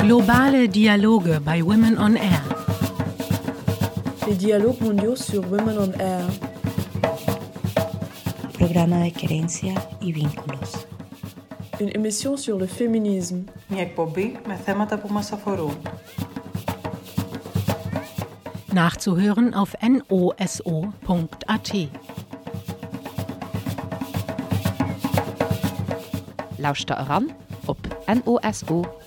Globale Dialoge bei Women on Air. Les dialogues mondiaux sur Women on Air. Programa de querencia y vínculos. Une émission sur le féminisme. Μια εκπομπή με θέματα που μας αφορούν. Nachzuhören auf noso.at. Lauscht da ran op noso.at.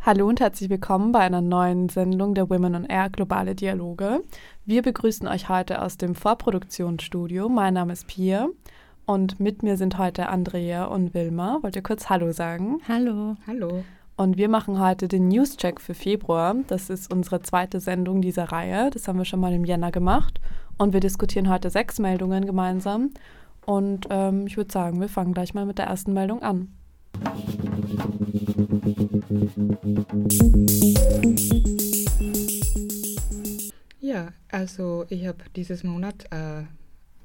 Hallo und herzlich willkommen bei einer neuen Sendung der Women on Air Globale Dialoge. Wir begrüßen euch heute aus dem Vorproduktionsstudio. Mein Name ist Pia und mit mir sind heute Andrea und Wilma. Wollt ihr kurz Hallo sagen? Hallo. Hallo. Und wir machen heute den Newscheck für Februar. Das ist unsere zweite Sendung dieser Reihe. Das haben wir schon mal im Jänner gemacht. Und wir diskutieren heute sechs Meldungen gemeinsam. Und ähm, ich würde sagen, wir fangen gleich mal mit der ersten Meldung an. Ja, also ich habe dieses Monat äh,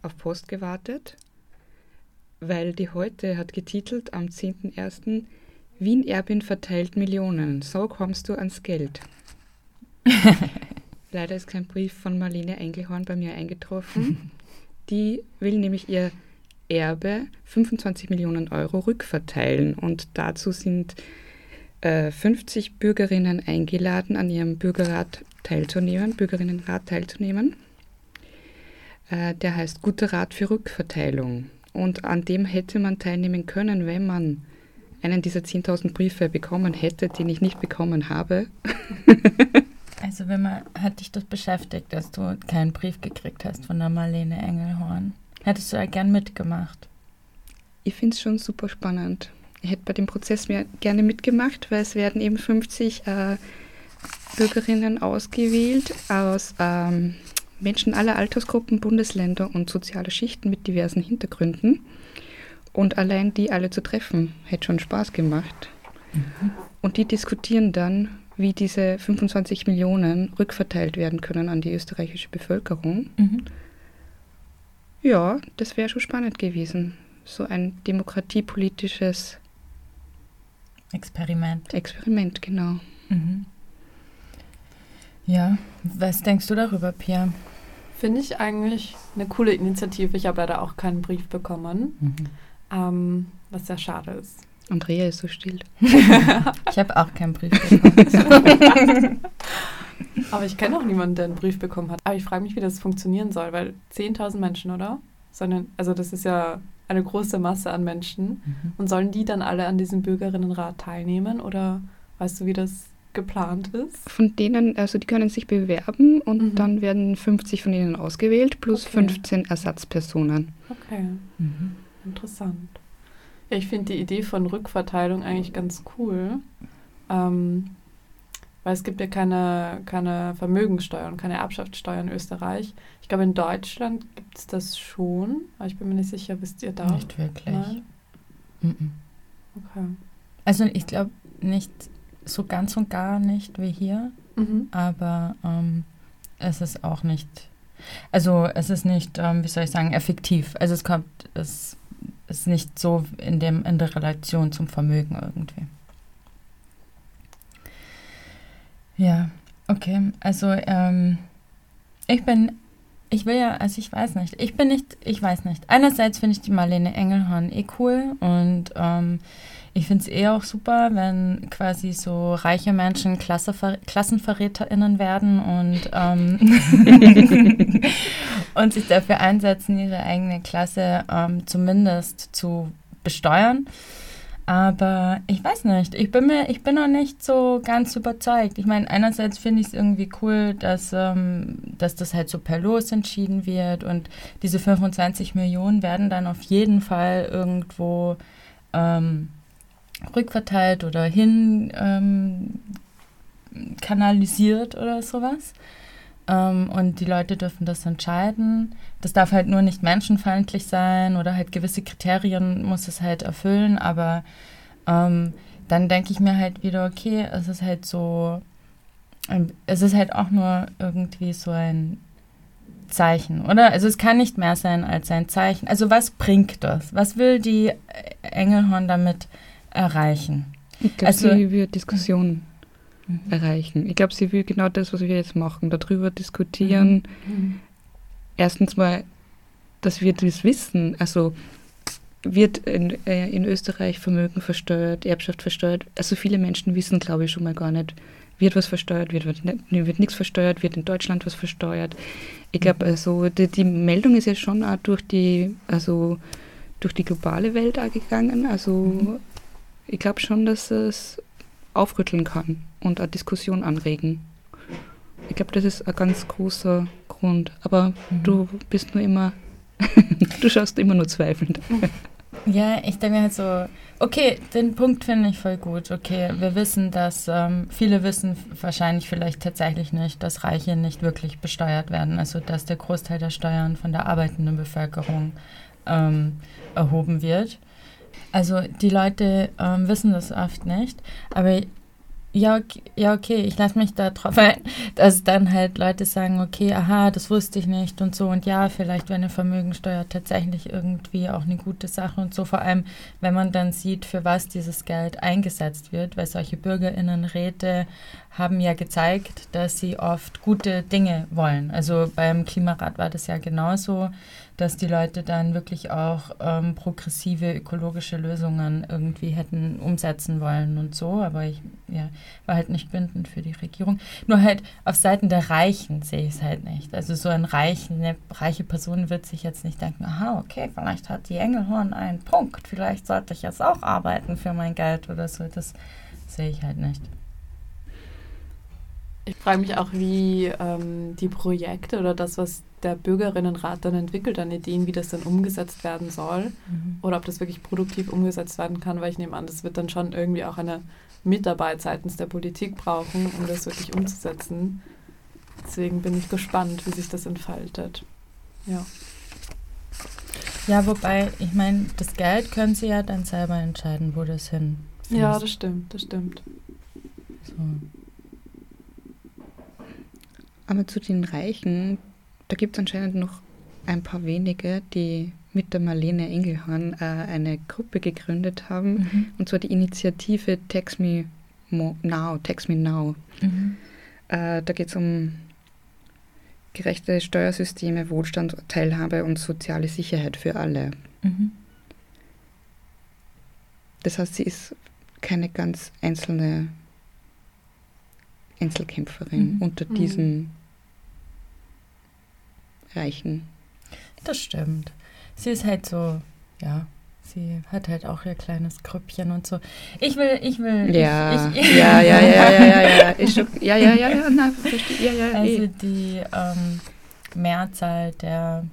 auf Post gewartet, weil die heute hat getitelt am 10.01. Wien Erbin verteilt Millionen, so kommst du ans Geld. Leider ist kein Brief von Marlene Engelhorn bei mir eingetroffen. Die will nämlich ihr Erbe 25 Millionen Euro rückverteilen und dazu sind äh, 50 Bürgerinnen eingeladen, an ihrem Bürgerrat teilzunehmen, Bürgerinnenrat teilzunehmen. Äh, der heißt Guter Rat für Rückverteilung und an dem hätte man teilnehmen können, wenn man einen dieser 10.000 Briefe bekommen hätte, den ich nicht bekommen habe. Also wenn man, hat dich das beschäftigt, dass du keinen Brief gekriegt hast von der Marlene Engelhorn? Hättest du da gern mitgemacht? Ich finde es schon super spannend. Ich hätte bei dem Prozess mehr gerne mitgemacht, weil es werden eben 50 äh, Bürgerinnen ausgewählt aus ähm, Menschen aller Altersgruppen, Bundesländer und soziale Schichten mit diversen Hintergründen. Und allein die alle zu treffen, hätte schon Spaß gemacht. Und die diskutieren dann, wie diese 25 Millionen rückverteilt werden können an die österreichische Bevölkerung. Mhm. Ja, das wäre schon spannend gewesen. So ein demokratiepolitisches Experiment. Experiment, genau. Mhm. Ja, was denkst du darüber, Pia? Finde ich eigentlich eine coole Initiative. Ich habe leider auch keinen Brief bekommen, Mhm. Ähm, was sehr schade ist. Andrea ist so still. Ich habe auch keinen Brief bekommen. Aber ich kenne auch niemanden, der einen Brief bekommen hat. Aber ich frage mich, wie das funktionieren soll, weil 10.000 Menschen, oder? Sondern, also das ist ja eine große Masse an Menschen. Mhm. Und sollen die dann alle an diesem Bürgerinnenrat teilnehmen? Oder weißt du, wie das geplant ist? Von denen, also die können sich bewerben und Mhm. dann werden 50 von ihnen ausgewählt plus Okay. 15 Ersatzpersonen. Okay, Mhm. Interessant. Ja, ich finde die Idee von Rückverteilung eigentlich ganz cool. Ähm, weil es gibt ja keine, keine Vermögenssteuer und keine Erbschaftssteuer in Österreich. Ich glaube, in Deutschland gibt es das schon, aber ich bin mir nicht sicher, wisst ihr da? Nicht wirklich. Nein? Mhm. Okay. Also ich glaube nicht so ganz und gar nicht wie hier, Mhm. aber ähm, es ist auch nicht, also es ist nicht, ähm, wie soll ich sagen, effektiv. Also es kommt, es ist nicht so in, dem, in der Relation zum Vermögen irgendwie. Ja, okay. Also ähm, ich bin, ich will ja, also ich weiß nicht, ich bin nicht, ich weiß nicht. Einerseits finde ich die Marlene Engelhorn eh cool und ähm, ich finde es eh auch super, wenn quasi so reiche Menschen Klassever KlassenverräterInnen werden und, ähm, und sich dafür einsetzen, ihre eigene Klasse ähm, zumindest zu besteuern. Aber ich weiß nicht, ich bin mir, ich bin noch nicht so ganz überzeugt. Ich meine, einerseits finde ich es irgendwie cool, dass, ähm, dass das halt so per Los entschieden wird und diese 25 Millionen werden dann auf jeden Fall irgendwo ähm, rückverteilt oder hin ähm, kanalisiert oder sowas. Ähm, und die Leute dürfen das entscheiden. Das darf halt nur nicht menschenfeindlich sein oder halt gewisse Kriterien muss es halt erfüllen, aber ähm, dann denke ich mir halt wieder, okay, es ist halt so es ist halt auch nur irgendwie so ein Zeichen, oder? Also es kann nicht mehr sein als ein Zeichen. Also was bringt das? Was will die Engelhorn damit erreichen? Ich glaube, Also- sie will Diskussion erreichen. Ich glaube, sie will genau das, was wir jetzt machen, darüber diskutieren. Erstens mal, dass wir das wissen. Also wird in, äh, in Österreich Vermögen versteuert, Erbschaft versteuert. Also viele Menschen wissen, glaube ich, schon mal gar nicht, wird was versteuert, wird, wird, ne- wird nichts versteuert, wird in Deutschland was versteuert. Ich glaube, also die, die Meldung ist ja schon auch durch die, also durch die globale Welt auch gegangen. Also ich glaube schon, dass es aufrütteln kann und eine Diskussion anregen. Ich glaube, das ist ein ganz großer Grund. Aber du bist nur immer, du schaust immer nur zweifelnd. Ja, ich denke halt so, okay, den Punkt finde ich voll gut. Okay, wir wissen, dass ähm, viele wissen wahrscheinlich vielleicht tatsächlich nicht, dass Reiche nicht wirklich besteuert werden. Also dass der Großteil der Steuern von der arbeitenden Bevölkerung ähm, erhoben wird. Also die Leute ähm, wissen das oft nicht, aber ja, ok- ja okay, ich lasse mich da drauf ein, dass dann halt Leute sagen, okay, aha, das wusste ich nicht und so. Und ja, vielleicht wäre eine Vermögensteuer tatsächlich irgendwie auch eine gute Sache und so, vor allem wenn man dann sieht, für was dieses Geld eingesetzt wird, weil solche Bürgerinnenräte haben ja gezeigt, dass sie oft gute Dinge wollen. Also beim Klimarat war das ja genauso, dass die Leute dann wirklich auch ähm, progressive ökologische Lösungen irgendwie hätten umsetzen wollen und so. Aber ich ja, war halt nicht bündend für die Regierung. Nur halt auf Seiten der Reichen sehe ich es halt nicht. Also so ein Reich, eine reiche Person wird sich jetzt nicht denken, aha, okay, vielleicht hat die Engelhorn einen Punkt, vielleicht sollte ich jetzt auch arbeiten für mein Geld oder so. Das sehe ich halt nicht. Ich frage mich auch, wie ähm, die Projekte oder das, was der Bürgerinnenrat dann entwickelt an Ideen, wie das dann umgesetzt werden soll oder ob das wirklich produktiv umgesetzt werden kann, weil ich nehme an, das wird dann schon irgendwie auch eine Mitarbeit seitens der Politik brauchen, um das wirklich umzusetzen. Deswegen bin ich gespannt, wie sich das entfaltet. Ja. Ja, wobei, ich meine, das Geld können sie ja dann selber entscheiden, wo das hin Ja, das stimmt, das stimmt. So. Aber zu den Reichen, da gibt es anscheinend noch ein paar wenige, die mit der Marlene Engelhorn äh, eine Gruppe gegründet haben. Mhm. Und zwar die Initiative Tax Me Mo Now, Tax Me Now. Mhm. Äh, da geht es um gerechte Steuersysteme, Wohlstand, Teilhabe und soziale Sicherheit für alle. Mhm. Das heißt, sie ist keine ganz einzelne Einzelkämpferin Mhm. unter Mhm. diesen Reichen. Das stimmt. Sie ist halt so, ja, sie hat halt auch ihr kleines Grüppchen und so. Ich will, ich will. Ja, ich, ich, ja, ja, ja, ja, ja, ja, schon, ja, ja, ja, ja, na, ja, ja, Also eh. die ähm, Mehrzahl der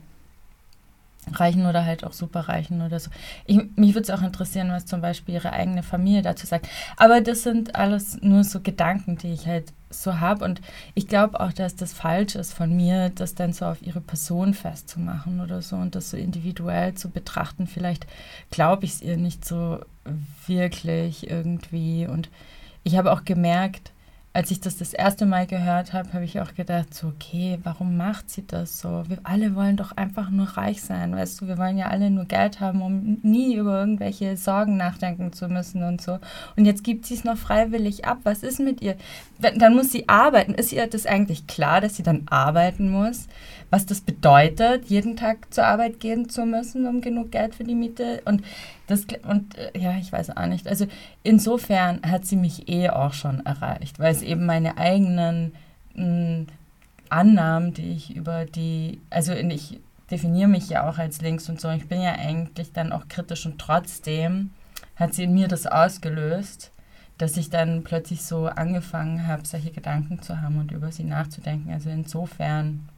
Reichen oder halt auch Superreichen oder so. Ich, mich würde es auch interessieren, was zum Beispiel ihre eigene Familie dazu sagt. Aber das sind alles nur so Gedanken, die ich halt so habe. Und ich glaube auch, dass das falsch ist von mir, das dann so auf ihre Person festzumachen oder so und das so individuell zu betrachten. Vielleicht glaube ich es ihr nicht so wirklich irgendwie. Und ich habe auch gemerkt, als ich das das erste Mal gehört habe, habe ich auch gedacht, so, okay, warum macht sie das so? Wir alle wollen doch einfach nur reich sein, weißt du, wir wollen ja alle nur Geld haben, um nie über irgendwelche Sorgen nachdenken zu müssen und so. Und jetzt gibt sie es noch freiwillig ab. Was ist mit ihr? Dann muss sie arbeiten. Ist ihr das eigentlich klar, dass sie dann arbeiten muss? Was das bedeutet, jeden Tag zur Arbeit gehen zu müssen, um genug Geld für die Miete? Und das, und äh, ja, ich weiß auch nicht. Also insofern hat sie mich eh auch schon erreicht, weil es eben meine eigenen mh, Annahmen, die ich über die, also ich definiere mich ja auch als links und so, ich bin ja eigentlich dann auch kritisch und trotzdem hat sie in mir das ausgelöst, dass ich dann plötzlich so angefangen habe, solche Gedanken zu haben und über sie nachzudenken. Also insofern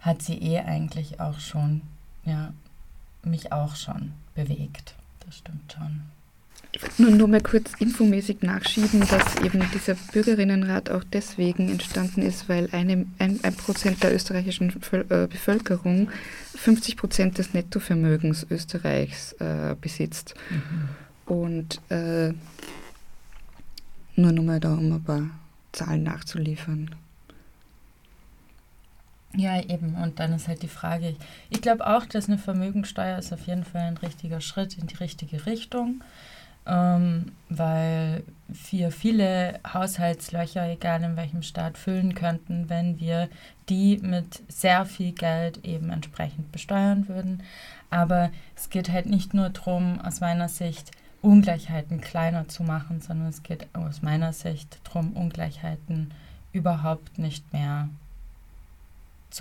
hat sie eh eigentlich auch schon, ja, mich auch schon bewegt. Das stimmt schon. Nur, nur mal kurz infomäßig nachschieben, dass eben dieser Bürgerinnenrat auch deswegen entstanden ist, weil eine, ein, ein Prozent der österreichischen äh, Bevölkerung 50 Prozent des Nettovermögens Österreichs äh, besitzt. Und äh, nur mal da um ein paar Zahlen nachzuliefern. Ja, eben. Und dann ist halt die Frage, ich glaube auch, dass eine Vermögensteuer ist auf jeden Fall ein richtiger Schritt in die richtige Richtung, ähm, weil wir viele Haushaltslöcher, egal in welchem Staat, füllen könnten, wenn wir die mit sehr viel Geld eben entsprechend besteuern würden. Aber es geht halt nicht nur darum, aus meiner Sicht, Ungleichheiten kleiner zu machen, sondern es geht aus meiner Sicht darum, Ungleichheiten überhaupt nicht mehr zu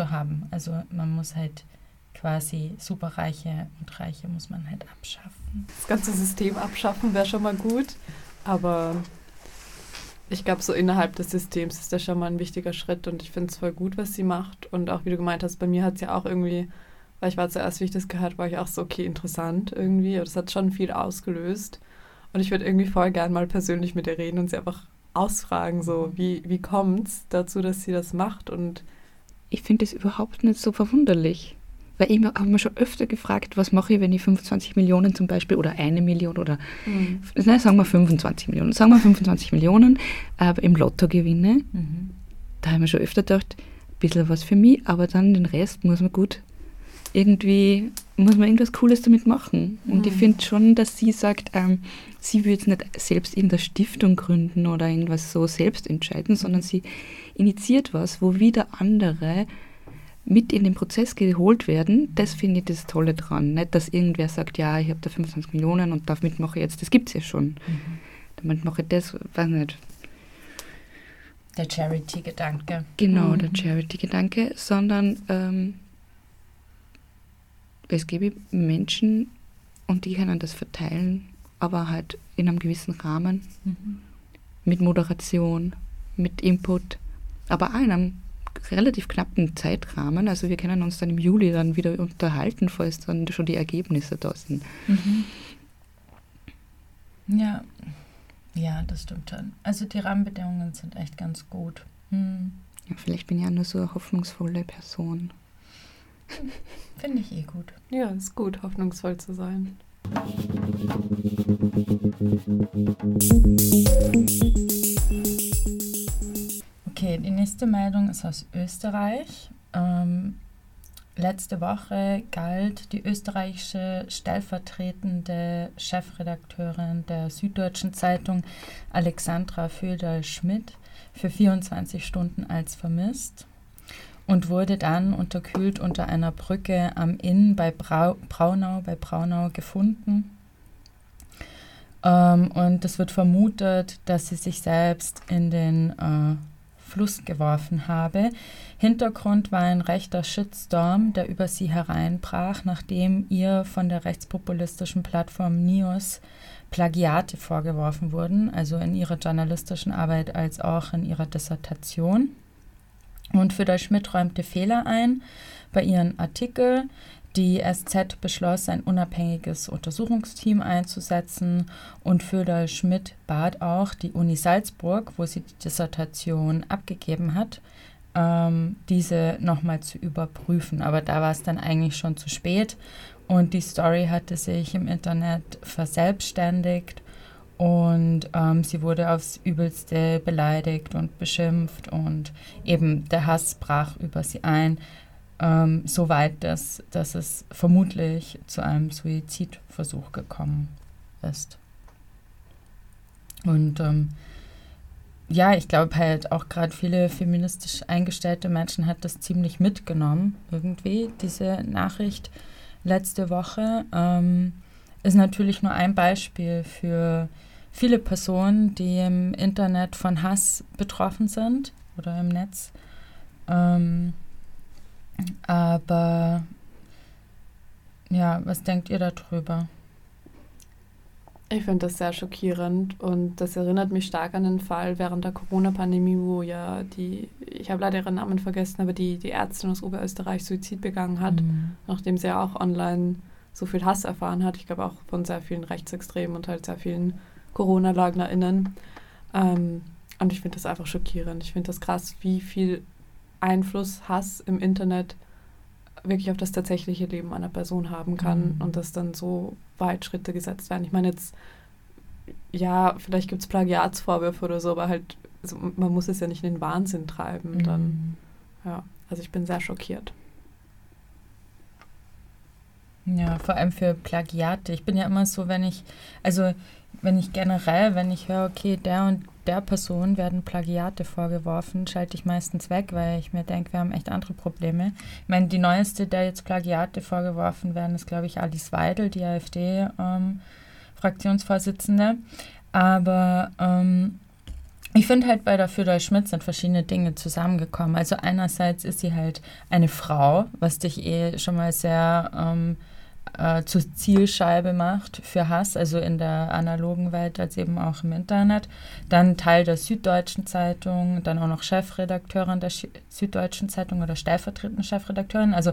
haben. Also man muss halt quasi Superreiche und Reiche muss man halt abschaffen. Das ganze System abschaffen wäre schon mal gut, aber ich glaube, so innerhalb des Systems ist das schon mal ein wichtiger Schritt und ich finde es voll gut, was sie macht. Und auch wie du gemeint hast, bei mir hat es ja auch irgendwie, weil ich war zuerst, wie ich das gehört, war ich auch so, okay, interessant irgendwie. Das hat schon viel ausgelöst. Und ich würde irgendwie voll gern mal persönlich mit ihr reden und sie einfach ausfragen, so, wie, wie kommt es dazu, dass sie das macht und ich finde das überhaupt nicht so verwunderlich. Weil ich habe mir schon öfter gefragt, was mache ich, wenn ich 25 Millionen zum Beispiel oder eine Million oder, mhm. nein, sagen wir 25 Millionen, sagen wir 25 Millionen äh, im Lotto gewinne. Mhm. Da habe ich mir schon öfter gedacht, ein bisschen was für mich, aber dann den Rest muss man gut irgendwie muss man irgendwas Cooles damit machen. Und mhm. ich finde schon, dass sie sagt, ähm, sie würde es nicht selbst in der Stiftung gründen oder irgendwas so selbst entscheiden, sondern sie initiiert was, wo wieder andere mit in den Prozess geholt werden. Das finde ich das Tolle dran. Nicht, dass irgendwer sagt, ja, ich habe da 25 Millionen und damit mache ich jetzt, das gibt es ja schon. Mhm. Damit mache ich das, weiß nicht. Der Charity-Gedanke. Genau, mhm. der Charity-Gedanke, sondern ähm, es gäbe Menschen und die können das verteilen, aber halt in einem gewissen Rahmen, mhm. mit Moderation, mit Input, aber auch in einem relativ knappen Zeitrahmen. Also wir können uns dann im Juli dann wieder unterhalten, falls dann schon die Ergebnisse da sind. Mhm. Ja, ja, das stimmt schon. Also die Rahmenbedingungen sind echt ganz gut. Mhm. Ja, vielleicht bin ich ja nur so eine hoffnungsvolle Person. Finde ich eh gut. Ja, ist gut, hoffnungsvoll zu sein. Okay, die nächste Meldung ist aus Österreich. Ähm, letzte Woche galt die österreichische stellvertretende Chefredakteurin der Süddeutschen Zeitung Alexandra Föderl-Schmidt für 24 Stunden als vermisst und wurde dann unterkühlt unter einer Brücke am Inn bei Brau Braunau, bei Braunau gefunden. Ähm, und es wird vermutet, dass sie sich selbst in den äh, Fluss geworfen habe. Hintergrund war ein rechter Shitstorm, der über sie hereinbrach, nachdem ihr von der rechtspopulistischen Plattform NIOS Plagiate vorgeworfen wurden, also in ihrer journalistischen Arbeit als auch in ihrer Dissertation. Und für der Schmidt räumte Fehler ein bei ihren Artikel. Die SZ beschloss, ein unabhängiges Untersuchungsteam einzusetzen und Föderl Schmidt bat auch die Uni Salzburg, wo sie die Dissertation abgegeben hat, ähm, diese nochmal zu überprüfen. Aber da war es dann eigentlich schon zu spät und die Story hatte sich im Internet verselbstständigt und ähm, sie wurde aufs Übelste beleidigt und beschimpft und eben der Hass brach über sie ein, ähm, so weit, dass, dass es vermutlich zu einem Suizidversuch gekommen ist. Und ähm, ja, ich glaube halt auch gerade viele feministisch eingestellte Menschen hat das ziemlich mitgenommen, irgendwie, diese Nachricht letzte Woche. Ähm, ist natürlich nur ein Beispiel für viele Personen, die im Internet von Hass betroffen sind oder im Netz. Ähm, aber ja, was denkt ihr darüber? Ich finde das sehr schockierend und das erinnert mich stark an den Fall während der Corona-Pandemie, wo ja die, ich habe leider ihren Namen vergessen, aber die, die Ärztin aus Oberösterreich Suizid begangen hat, mhm. nachdem sie ja auch online so viel Hass erfahren hat. Ich glaube auch von sehr vielen Rechtsextremen und halt sehr vielen Corona-LeugnerInnen. Ähm, und ich finde das einfach schockierend. Ich finde das krass, wie viel Einfluss Hass im Internet wirklich auf das tatsächliche Leben einer Person haben kann mhm. und dass dann so weit Schritte gesetzt werden. Ich meine jetzt, ja, vielleicht gibt es Plagiatsvorwürfe oder so, aber halt also man muss es ja nicht in den Wahnsinn treiben. Dann, ja, also ich bin sehr schockiert. Ja, vor allem für Plagiate. Ich bin ja immer so, wenn ich, also wenn ich generell, wenn ich höre, okay, der und der Person werden Plagiate vorgeworfen, schalte ich meistens weg, weil ich mir denke, wir haben echt andere Probleme. Ich meine, die neueste, der jetzt Plagiate vorgeworfen werden, ist, glaube ich, Alice Weidel, die AfD-Fraktionsvorsitzende. Ähm, Aber ähm, ich finde halt bei der Führer Schmidt sind verschiedene Dinge zusammengekommen. Also einerseits ist sie halt eine Frau, was dich eh schon mal sehr ähm, äh, zur Zielscheibe macht für Hass, also in der analogen Welt als eben auch im Internet. Dann Teil der Süddeutschen Zeitung, dann auch noch Chefredakteurin der Sch Süddeutschen Zeitung oder stellvertretende Chefredakteurin. Also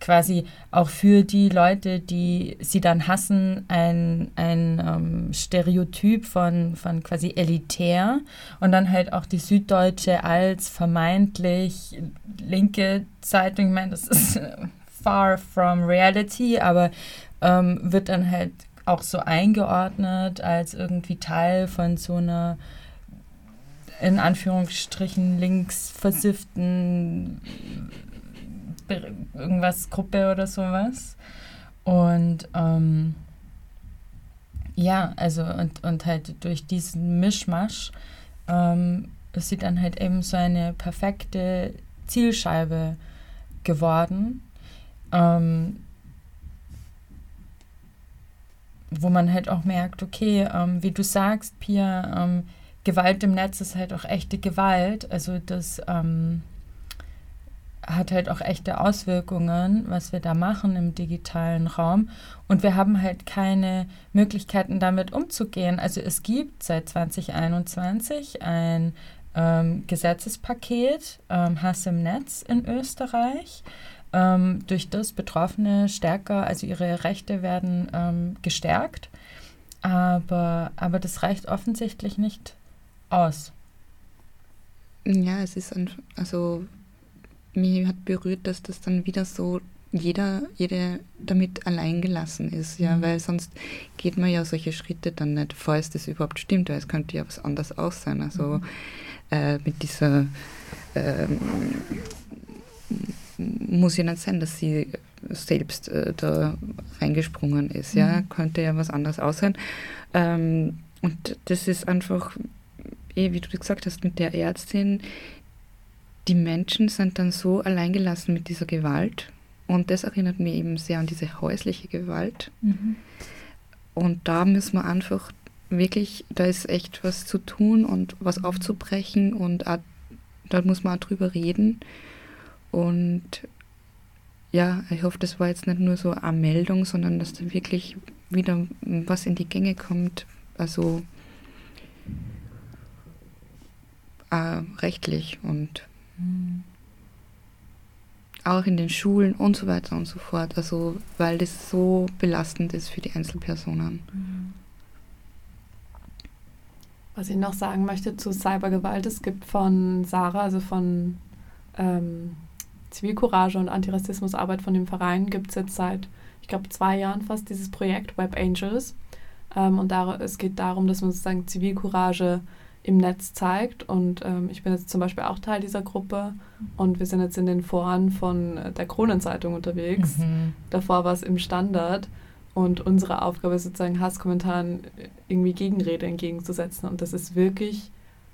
quasi auch für die Leute, die sie dann hassen, ein, ein ähm, Stereotyp von, von quasi elitär. Und dann halt auch die Süddeutsche als vermeintlich linke Zeitung. Ich meine, das ist far from reality, aber ähm, wird dann halt auch so eingeordnet als irgendwie Teil von so einer in Anführungsstrichen links versifften irgendwas Gruppe oder sowas. Und ähm, ja, also und, und halt durch diesen Mischmasch ähm, ist sie dann halt eben so eine perfekte Zielscheibe geworden ähm, wo man halt auch merkt, okay, ähm, wie du sagst, Pia, ähm, Gewalt im Netz ist halt auch echte Gewalt. Also das ähm, hat halt auch echte Auswirkungen, was wir da machen im digitalen Raum. Und wir haben halt keine Möglichkeiten, damit umzugehen. Also es gibt seit 2021 ein ähm, Gesetzespaket ähm, Hass im Netz in Österreich ähm, durch das Betroffene stärker, also ihre Rechte werden ähm, gestärkt. Aber, aber das reicht offensichtlich nicht aus. Ja, es ist ein, also mich hat berührt, dass das dann wieder so jeder, jede damit allein gelassen ist, ja, mhm. weil sonst geht man ja solche Schritte dann nicht, falls das überhaupt stimmt, weil es könnte ja was anderes auch sein. Also mhm. äh, mit dieser ähm, muss ja nicht sein, dass sie selbst äh, da reingesprungen ist. Ja, mhm. könnte ja was anderes aussehen. Ähm, und das ist einfach, eh, wie du gesagt hast, mit der Ärztin, die Menschen sind dann so alleingelassen mit dieser Gewalt. Und das erinnert mich eben sehr an diese häusliche Gewalt. Mhm. Und da müssen wir einfach wirklich, da ist echt was zu tun und was aufzubrechen und auch, da muss man auch drüber reden. Und ja, ich hoffe, das war jetzt nicht nur so eine Meldung, sondern dass da wirklich wieder was in die Gänge kommt, also äh, rechtlich und mhm. auch in den Schulen und so weiter und so fort, also weil das so belastend ist für die Einzelpersonen. Mhm. Was ich noch sagen möchte zu Cybergewalt, es gibt von Sarah, also von ähm, Zivilcourage und Antirassismusarbeit von dem Verein gibt es jetzt seit, ich glaube, zwei Jahren fast dieses Projekt Web Angels. Ähm, und da, es geht darum, dass man sozusagen Zivilcourage im Netz zeigt. Und ähm, ich bin jetzt zum Beispiel auch Teil dieser Gruppe und wir sind jetzt in den Foren von der Kronenzeitung unterwegs. Mhm. Davor war es im Standard. Und unsere Aufgabe ist sozusagen Hasskommentaren irgendwie Gegenrede entgegenzusetzen. Und das ist wirklich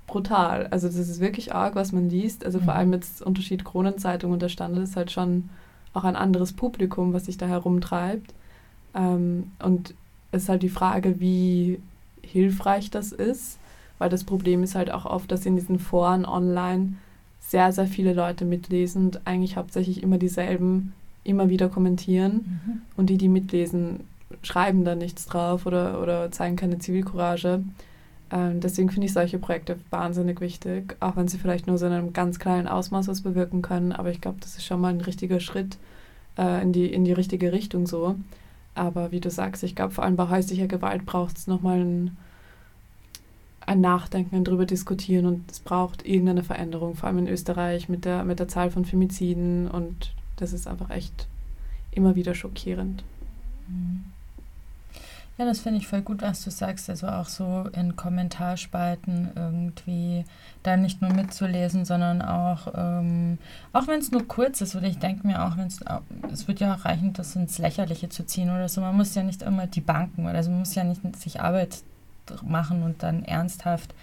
brutal. Also das ist wirklich arg, was man liest. Also mhm. vor allem jetzt Unterschied Kronenzeitung und der Standard ist halt schon auch ein anderes Publikum, was sich da herumtreibt. Ähm, und es ist halt die Frage, wie hilfreich das ist, weil das Problem ist halt auch oft, dass in diesen Foren online sehr, sehr viele Leute mitlesen und eigentlich hauptsächlich immer dieselben immer wieder kommentieren mhm. und die, die mitlesen, schreiben da nichts drauf oder, oder zeigen keine Zivilcourage. Ähm, deswegen finde ich solche Projekte wahnsinnig wichtig, auch wenn sie vielleicht nur so in einem ganz kleinen Ausmaß was bewirken können. Aber ich glaube, das ist schon mal ein richtiger Schritt äh, in, die, in die richtige Richtung so. Aber wie du sagst, ich glaube, vor allem bei häuslicher Gewalt braucht es nochmal ein, ein Nachdenken, ein drüber diskutieren und es braucht irgendeine Veränderung, vor allem in Österreich mit der, mit der Zahl von Femiziden und das ist einfach echt immer wieder schockierend. Mhm. Ja, das finde ich voll gut, was du sagst. Also auch so in Kommentarspalten irgendwie da nicht nur mitzulesen, sondern auch, ähm, auch wenn es nur kurz ist, oder ich denke mir auch, wenn es, es wird ja auch reichen, das ins Lächerliche zu ziehen oder so. Man muss ja nicht immer die Banken, oder also man muss ja nicht sich Arbeit machen und dann ernsthaft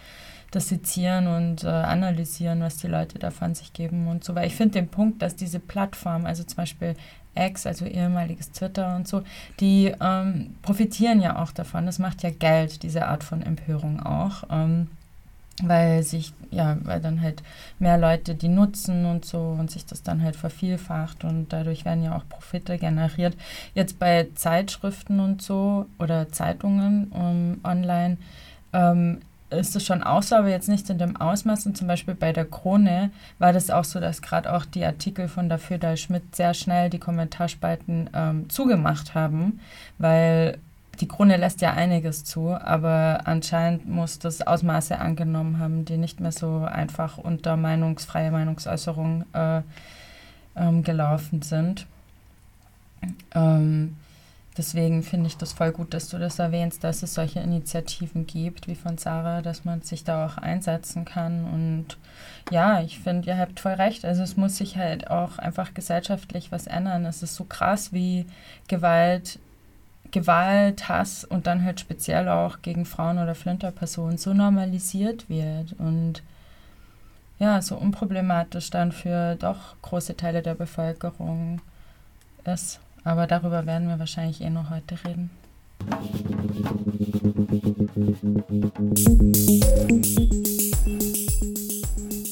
das sezieren und äh, analysieren, was die Leute davon sich geben und so. Weil ich finde den Punkt, dass diese Plattform, also zum Beispiel X, also ehemaliges Twitter und so, die ähm, profitieren ja auch davon. Das macht ja Geld, diese Art von Empörung auch. Ähm, weil sich, ja, weil dann halt mehr Leute die nutzen und so und sich das dann halt vervielfacht und dadurch werden ja auch Profite generiert. Jetzt bei Zeitschriften und so oder Zeitungen um, ähm, online ähm, ist es schon auch so, aber jetzt nicht in dem Ausmaß. Und zum Beispiel bei der Krone war das auch so, dass gerade auch die Artikel von der Föder Schmidt sehr schnell die Kommentarspalten ähm, zugemacht haben, weil die Krone lässt ja einiges zu, aber anscheinend muss das Ausmaße angenommen haben, die nicht mehr so einfach unter meinungsfreie Meinungsäußerung äh, ähm, gelaufen sind. Ähm, Deswegen finde ich das voll gut, dass du das erwähnst, dass es solche Initiativen gibt, wie von Sarah, dass man sich da auch einsetzen kann. Und ja, ich finde, ihr habt voll recht. Also es muss sich halt auch einfach gesellschaftlich was ändern. Es ist so krass, wie Gewalt, Gewalt, Hass und dann halt speziell auch gegen Frauen oder Flinterpersonen so normalisiert wird und ja, so unproblematisch dann für doch große Teile der Bevölkerung ist. Aber darüber werden wir wahrscheinlich eh noch heute reden.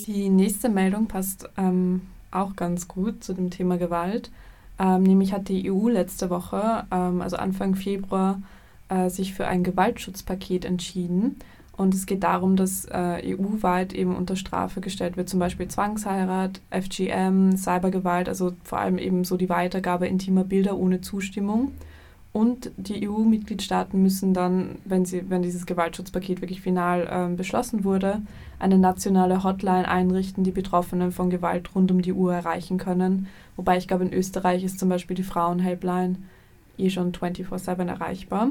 Die nächste Meldung passt ähm, auch ganz gut zu dem Thema Gewalt. Ähm, nämlich hat die EU letzte Woche, ähm, also Anfang Februar, äh, sich für ein Gewaltschutzpaket entschieden. Und es geht darum, dass äh, EU-weit eben unter Strafe gestellt wird, zum Beispiel Zwangsheirat, FGM, Cybergewalt, also vor allem eben so die Weitergabe intimer Bilder ohne Zustimmung. Und die EU-Mitgliedstaaten müssen dann, wenn, sie, wenn dieses Gewaltschutzpaket wirklich final äh, beschlossen wurde, eine nationale Hotline einrichten, die Betroffenen von Gewalt rund um die Uhr erreichen können. Wobei ich glaube, in Österreich ist zum Beispiel die Frauenhelpline eh schon 24-7 erreichbar.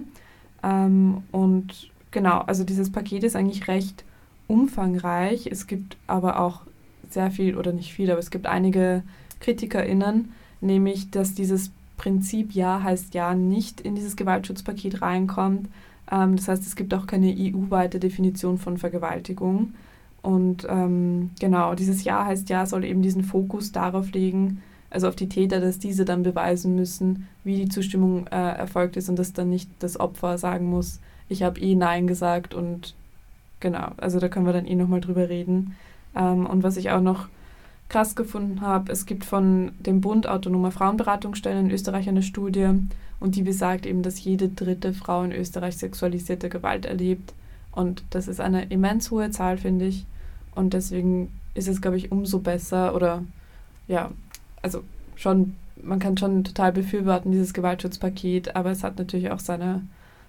Ähm, und genau, also dieses Paket ist eigentlich recht umfangreich. Es gibt aber auch sehr viel, oder nicht viel, aber es gibt einige KritikerInnen, nämlich, dass dieses Prinzip Ja heißt Ja nicht in dieses Gewaltschutzpaket reinkommt. Ähm, das heißt, es gibt auch keine EU-weite Definition von Vergewaltigung. Und ähm, genau, dieses Ja heißt Ja soll eben diesen Fokus darauf legen, also auf die Täter, dass diese dann beweisen müssen, wie die Zustimmung äh, erfolgt ist und dass dann nicht das Opfer sagen muss, ich habe eh Nein gesagt und genau, also da können wir dann eh nochmal drüber reden. Ähm, und was ich auch noch krass gefunden habe, es gibt von dem Bund Autonomer Frauenberatungsstellen in Österreich eine Studie und die besagt eben, dass jede dritte Frau in Österreich sexualisierte Gewalt erlebt. Und das ist eine immens hohe Zahl, finde ich. Und deswegen ist es, glaube ich, umso besser oder ja, also schon, man kann schon total befürworten, dieses Gewaltschutzpaket, aber es hat natürlich auch seine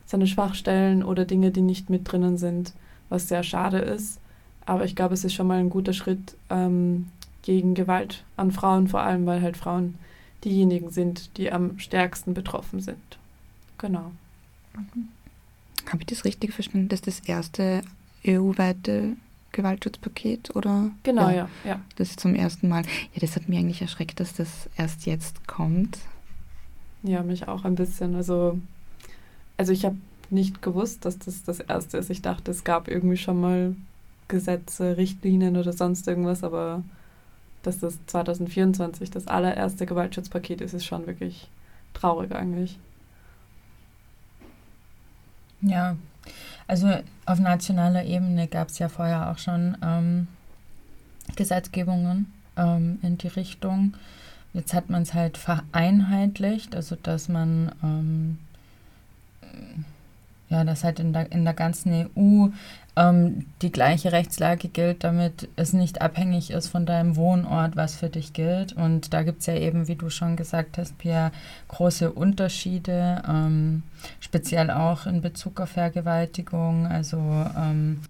seine Schwachstellen oder Dinge, die nicht mit drinnen sind, was sehr schade ist. Aber ich glaube, es ist schon mal ein guter Schritt ähm, gegen Gewalt an Frauen, vor allem weil halt Frauen diejenigen sind, die am stärksten betroffen sind. Genau. Mhm. Habe ich das richtig verstanden, dass das erste EU-weite Gewaltschutzpaket oder? Genau, ja, ja, ja. Das ist zum ersten Mal. Ja, das hat mich eigentlich erschreckt, dass das erst jetzt kommt. Ja, mich auch ein bisschen. Also also ich habe nicht gewusst, dass das das erste ist. Ich dachte, es gab irgendwie schon mal Gesetze, Richtlinien oder sonst irgendwas, aber dass das 2024 das allererste Gewaltschutzpaket ist, ist schon wirklich traurig eigentlich. Ja, also auf nationaler Ebene gab es ja vorher auch schon ähm, Gesetzgebungen ähm, in die Richtung. Jetzt hat man es halt vereinheitlicht, also dass man ähm, ja, dass halt in der, in der ganzen EU ähm, die gleiche Rechtslage gilt, damit es nicht abhängig ist von deinem Wohnort, was für dich gilt. Und da gibt es ja eben, wie du schon gesagt hast, Pierre, große Unterschiede, ähm, speziell auch in Bezug auf Vergewaltigung. Also ähm,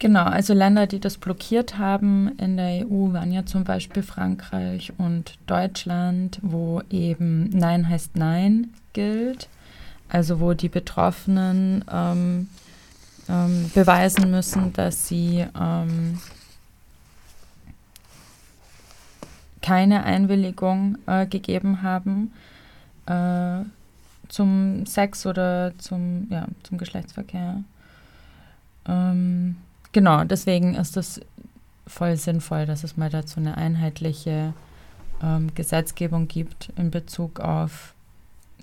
genau, also Länder, die das blockiert haben in der EU, waren ja zum Beispiel Frankreich und Deutschland, wo eben Nein heißt Nein gilt. Also wo die Betroffenen ähm, ähm, beweisen müssen, dass sie ähm, keine Einwilligung äh, gegeben haben äh, zum Sex oder zum, ja, zum Geschlechtsverkehr. Ähm, genau, deswegen ist es voll sinnvoll, dass es mal dazu eine einheitliche ähm, Gesetzgebung gibt in Bezug auf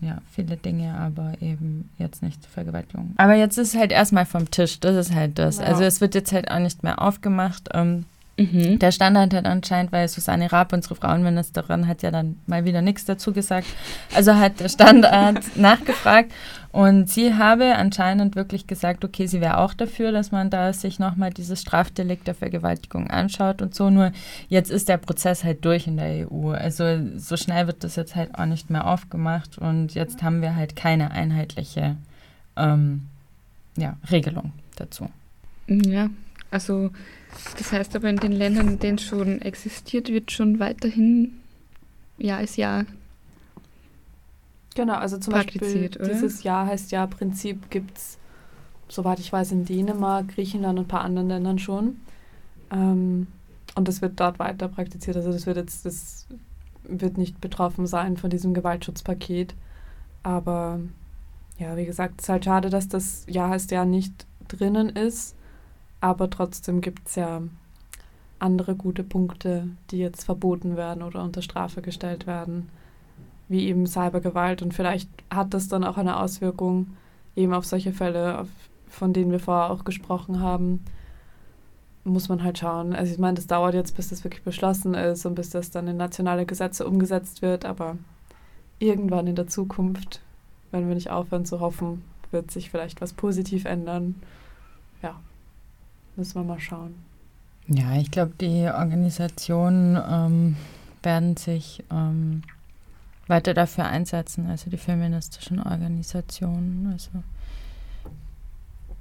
ja, viele Dinge, aber eben jetzt nicht Vergewaltigung. Aber jetzt ist halt erstmal vom Tisch, das ist halt das. Ja. Also es wird jetzt halt auch nicht mehr aufgemacht. Ähm, Mhm. der Standard hat anscheinend, weil Susanne Raab, unsere Frauenministerin, hat ja dann mal wieder nichts dazu gesagt. Also hat der Standard nachgefragt und sie habe anscheinend wirklich gesagt, okay, sie wäre auch dafür, dass man da sich nochmal dieses Strafdelikt der Vergewaltigung anschaut und so. Nur jetzt ist der Prozess halt durch in der EU. Also so schnell wird das jetzt halt auch nicht mehr aufgemacht und jetzt haben wir halt keine einheitliche ähm, ja, Regelung dazu. Ja, also das heißt aber in den Ländern, in denen es schon existiert, wird schon weiterhin Jahr ist Jahr. Genau, also zum Beispiel oder? dieses Jahr heißt Ja-Prinzip gibt es, soweit ich weiß, in Dänemark, Griechenland und ein paar anderen Ländern schon. Ähm, und das wird dort weiter praktiziert. Also das wird jetzt, das wird nicht betroffen sein von diesem Gewaltschutzpaket. Aber ja, wie gesagt, es ist halt schade, dass das Ja heißt Ja nicht drinnen ist. Aber trotzdem gibt es ja andere gute Punkte, die jetzt verboten werden oder unter Strafe gestellt werden wie eben Cybergewalt. Und vielleicht hat das dann auch eine Auswirkung eben auf solche Fälle, auf, von denen wir vorher auch gesprochen haben. Muss man halt schauen. Also ich meine, das dauert jetzt, bis das wirklich beschlossen ist und bis das dann in nationale Gesetze umgesetzt wird. Aber irgendwann in der Zukunft, wenn wir nicht aufhören zu hoffen, wird sich vielleicht was positiv ändern. Ja, müssen wir mal schauen. Ja, ich glaube, die Organisationen ähm, werden sich ähm, weiter dafür einsetzen, also die feministischen Organisationen. Also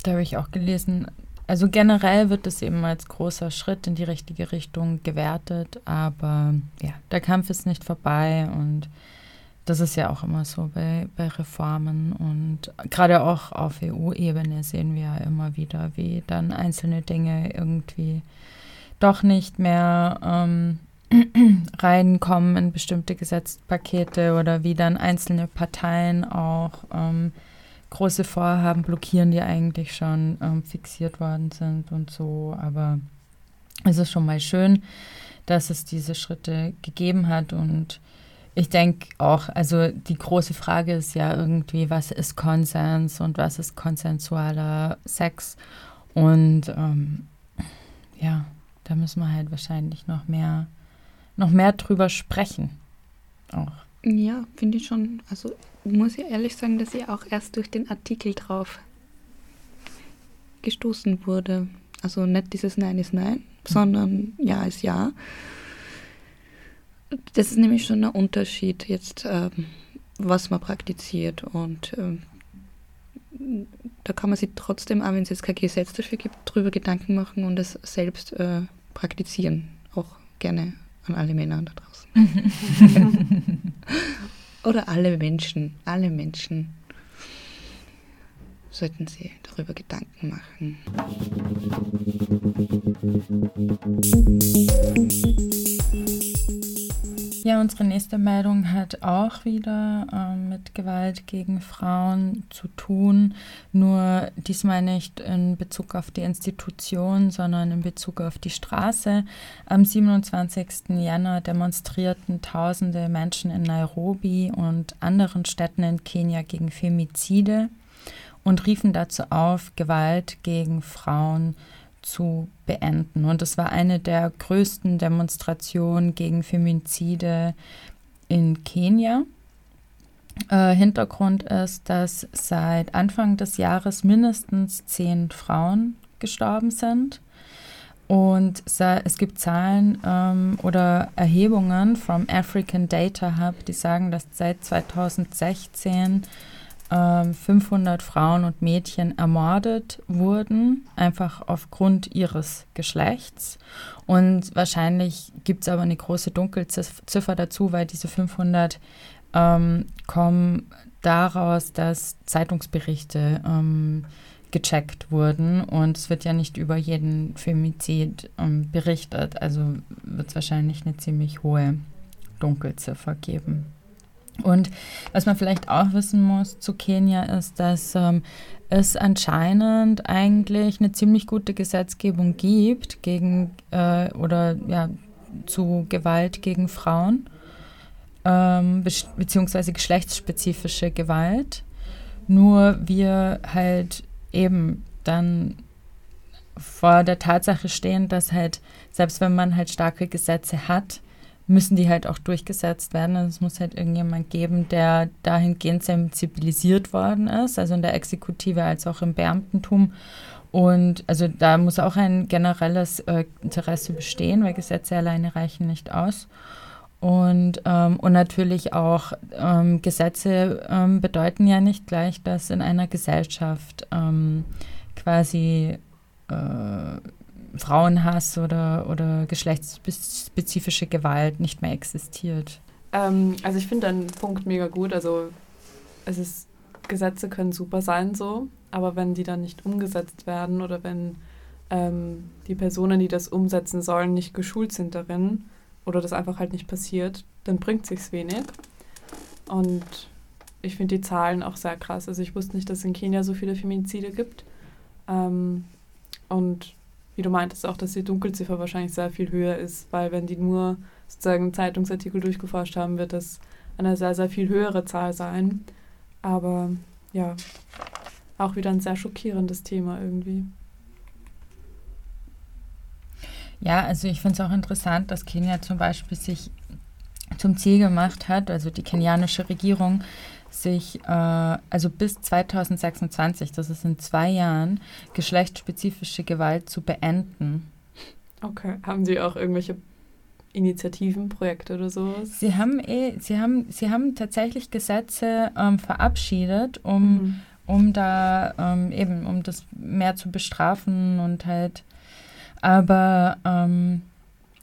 da habe ich auch gelesen, also generell wird es eben als großer Schritt in die richtige Richtung gewertet, aber ja, der Kampf ist nicht vorbei und das ist ja auch immer so bei, bei Reformen und gerade auch auf EU-Ebene sehen wir ja immer wieder, wie dann einzelne Dinge irgendwie doch nicht mehr ähm, reinkommen in bestimmte Gesetzpakete oder wie dann einzelne Parteien auch ähm, große Vorhaben blockieren, die eigentlich schon ähm, fixiert worden sind und so. Aber es ist schon mal schön, dass es diese Schritte gegeben hat und ich denke auch, also die große Frage ist ja irgendwie, was ist Konsens und was ist konsensualer Sex und ähm, ja, da müssen wir halt wahrscheinlich noch mehr noch mehr drüber sprechen. Auch. Ja, finde ich schon. Also muss ich ehrlich sagen, dass ich auch erst durch den Artikel drauf gestoßen wurde. Also nicht dieses Nein ist Nein, sondern Ja ist Ja. Das ist nämlich schon ein Unterschied jetzt, ähm, was man praktiziert. Und ähm, da kann man sich trotzdem, auch wenn es jetzt kein Gesetz dafür gibt, drüber Gedanken machen und es selbst äh, praktizieren. Auch gerne an alle Männer da draußen. Oder alle Menschen, alle Menschen sollten sie darüber Gedanken machen. Ja, unsere nächste Meldung hat auch wieder ähm, mit Gewalt gegen Frauen zu tun, nur diesmal nicht in Bezug auf die Institution, sondern in Bezug auf die Straße. Am 27. Januar demonstrierten tausende Menschen in Nairobi und anderen Städten in Kenia gegen Femizide und riefen dazu auf, Gewalt gegen Frauen zu beenden. Und es war eine der größten Demonstrationen gegen Femizide in Kenia. Äh, Hintergrund ist, dass seit Anfang des Jahres mindestens zehn Frauen gestorben sind. Und es gibt Zahlen ähm, oder Erhebungen vom African Data Hub, die sagen, dass seit 2016 500 Frauen und Mädchen ermordet wurden, einfach aufgrund ihres Geschlechts. Und wahrscheinlich gibt es aber eine große Dunkelziffer dazu, weil diese 500 ähm, kommen daraus, dass Zeitungsberichte ähm, gecheckt wurden und es wird ja nicht über jeden Femizid ähm, berichtet, also wird es wahrscheinlich eine ziemlich hohe Dunkelziffer geben. Und was man vielleicht auch wissen muss zu Kenia ist, dass ähm, es anscheinend eigentlich eine ziemlich gute Gesetzgebung gibt gegen äh, oder ja zu Gewalt gegen Frauen ähm, be beziehungsweise geschlechtsspezifische Gewalt. Nur wir halt eben dann vor der Tatsache stehen, dass halt selbst wenn man halt starke Gesetze hat, müssen die halt auch durchgesetzt werden. Also es muss halt irgendjemand geben, der dahingehend sensibilisiert worden ist, also in der Exekutive als auch im Beamtentum. Und also da muss auch ein generelles äh, Interesse bestehen, weil Gesetze alleine reichen nicht aus. Und, ähm, und natürlich auch ähm, Gesetze ähm, bedeuten ja nicht gleich, dass in einer Gesellschaft ähm, quasi äh, Frauenhass oder, oder geschlechtsspezifische Gewalt nicht mehr existiert. Ähm, also ich finde deinen Punkt mega gut. Also es ist, Gesetze können super sein so, aber wenn die dann nicht umgesetzt werden oder wenn ähm, die Personen, die das umsetzen sollen, nicht geschult sind darin oder das einfach halt nicht passiert, dann bringt sich's wenig. Und ich finde die Zahlen auch sehr krass. Also ich wusste nicht, dass es in Kenia so viele Femizide gibt. Ähm, und wie du meintest, auch, dass die Dunkelziffer wahrscheinlich sehr viel höher ist, weil wenn die nur sozusagen Zeitungsartikel durchgeforscht haben, wird das eine sehr, sehr viel höhere Zahl sein. Aber ja, auch wieder ein sehr schockierendes Thema irgendwie. Ja, also ich finde es auch interessant, dass Kenia zum Beispiel sich zum Ziel gemacht hat, also die kenianische Regierung, sich äh, also bis 2026, das ist in zwei Jahren, geschlechtsspezifische Gewalt zu beenden. Okay. Haben Sie auch irgendwelche Initiativen, Projekte oder sowas? Sie haben, eh, sie haben, sie haben tatsächlich Gesetze ähm, verabschiedet, um, mhm. um da ähm, eben, um das mehr zu bestrafen und halt, aber, ähm,